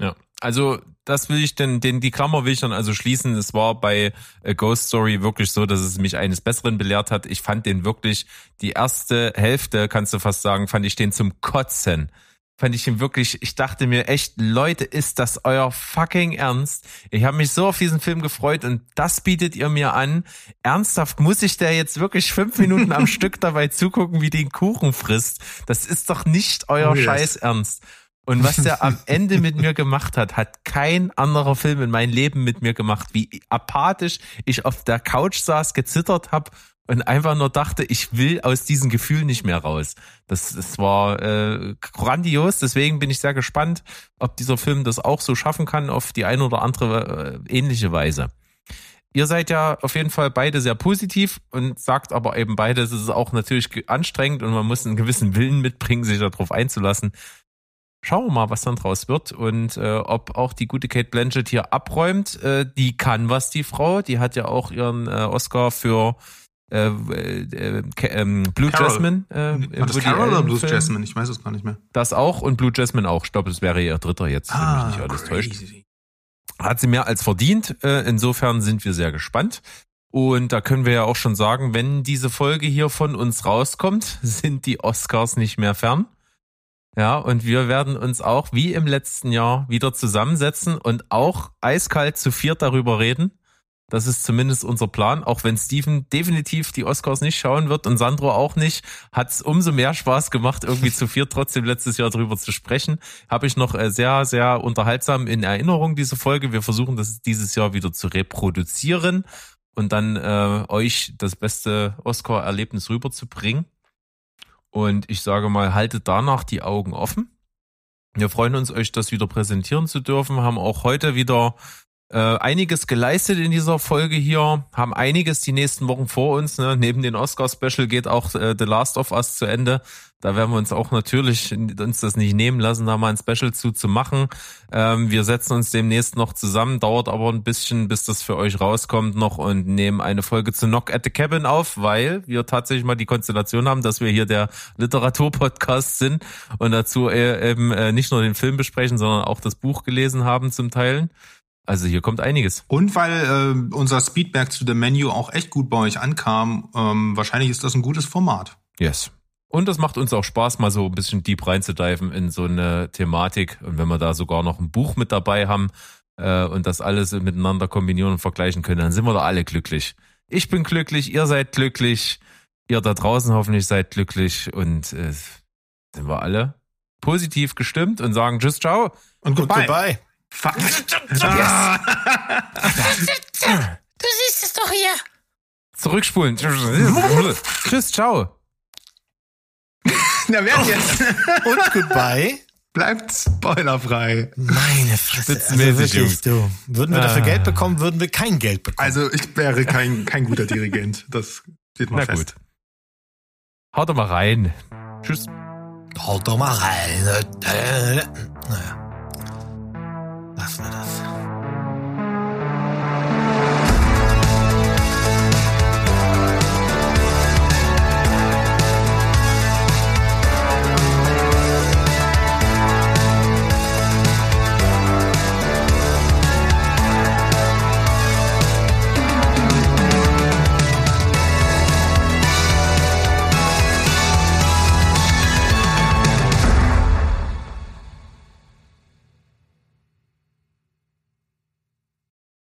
Ja, also das will ich denn, den, die Klammer will ich dann also schließen. Es war bei A Ghost Story wirklich so, dass es mich eines Besseren belehrt hat. Ich fand den wirklich, die erste Hälfte, kannst du fast sagen, fand ich den zum Kotzen fand ich ihn wirklich, ich dachte mir echt, Leute, ist das euer fucking Ernst? Ich habe mich so auf diesen Film gefreut und das bietet ihr mir an. Ernsthaft muss ich der jetzt wirklich fünf Minuten am Stück dabei zugucken, wie den Kuchen frisst? Das ist doch nicht euer yes. Scheiß Ernst. Und was der am Ende mit mir gemacht hat, hat kein anderer Film in meinem Leben mit mir gemacht. Wie apathisch ich auf der Couch saß, gezittert habe und einfach nur dachte, ich will aus diesem Gefühl nicht mehr raus. Das, das war äh, grandios, deswegen bin ich sehr gespannt, ob dieser Film das auch so schaffen kann auf die eine oder andere äh, ähnliche Weise. Ihr seid ja auf jeden Fall beide sehr positiv und sagt aber eben beide, es ist auch natürlich anstrengend und man muss einen gewissen Willen mitbringen, sich darauf einzulassen. Schauen wir mal, was dann draus wird und äh, ob auch die gute Kate Blanchett hier abräumt. Äh, die kann was, die Frau. Die hat ja auch ihren äh, Oscar für äh, äh, äh, Blue Carol. Jasmine. Äh, War das Carol oder Blue Jasmine? Ich weiß es gar nicht mehr. Das auch und Blue Jasmine auch. Ich glaube, es wäre ihr dritter jetzt, ah, wenn mich nicht alles crazy. täuscht. Hat sie mehr als verdient. Äh, insofern sind wir sehr gespannt. Und da können wir ja auch schon sagen, wenn diese Folge hier von uns rauskommt, sind die Oscars nicht mehr fern. Ja, und wir werden uns auch wie im letzten Jahr wieder zusammensetzen und auch eiskalt zu viert darüber reden das ist zumindest unser Plan. Auch wenn Steven definitiv die Oscars nicht schauen wird und Sandro auch nicht, hat es umso mehr Spaß gemacht, irgendwie zu viert trotzdem letztes Jahr drüber zu sprechen. Habe ich noch äh, sehr, sehr unterhaltsam in Erinnerung, diese Folge. Wir versuchen das dieses Jahr wieder zu reproduzieren und dann äh, euch das beste Oscar-Erlebnis rüberzubringen. Und ich sage mal, haltet danach die Augen offen. Wir freuen uns, euch das wieder präsentieren zu dürfen, haben auch heute wieder äh, einiges geleistet in dieser Folge hier, haben einiges die nächsten Wochen vor uns. Ne? Neben den Oscar-Special geht auch äh, The Last of Us zu Ende. Da werden wir uns auch natürlich uns das nicht nehmen lassen, da mal ein Special zu zu machen. Ähm, wir setzen uns demnächst noch zusammen, dauert aber ein bisschen, bis das für euch rauskommt noch und nehmen eine Folge zu Knock at the Cabin auf, weil wir tatsächlich mal die Konstellation haben, dass wir hier der Literaturpodcast sind und dazu äh, eben äh, nicht nur den Film besprechen, sondern auch das Buch gelesen haben zum Teilen. Also hier kommt einiges. Und weil äh, unser Speedback zu dem Menü auch echt gut bei euch ankam, ähm, wahrscheinlich ist das ein gutes Format. Yes. Und das macht uns auch Spaß, mal so ein bisschen deep reinzudiven in so eine Thematik. Und wenn wir da sogar noch ein Buch mit dabei haben äh, und das alles miteinander kombinieren und vergleichen können, dann sind wir da alle glücklich. Ich bin glücklich, ihr seid glücklich, ihr da draußen hoffentlich seid glücklich und äh, sind wir alle positiv gestimmt und sagen Tschüss, ciao und goodbye. goodbye. Fuck. Ah. Du siehst es doch hier. Zurückspulen. Tschüss, ciao. Na, wer jetzt? Und goodbye. Bleibt spoilerfrei. Meine Fresse. Also wirklich, du. Würden wir dafür ah. Geld bekommen, würden wir kein Geld bekommen. Also ich wäre kein, kein guter Dirigent. Das steht mal Na fest. gut. Haut doch mal rein. Tschüss. Haut doch mal rein. Naja. us, let us.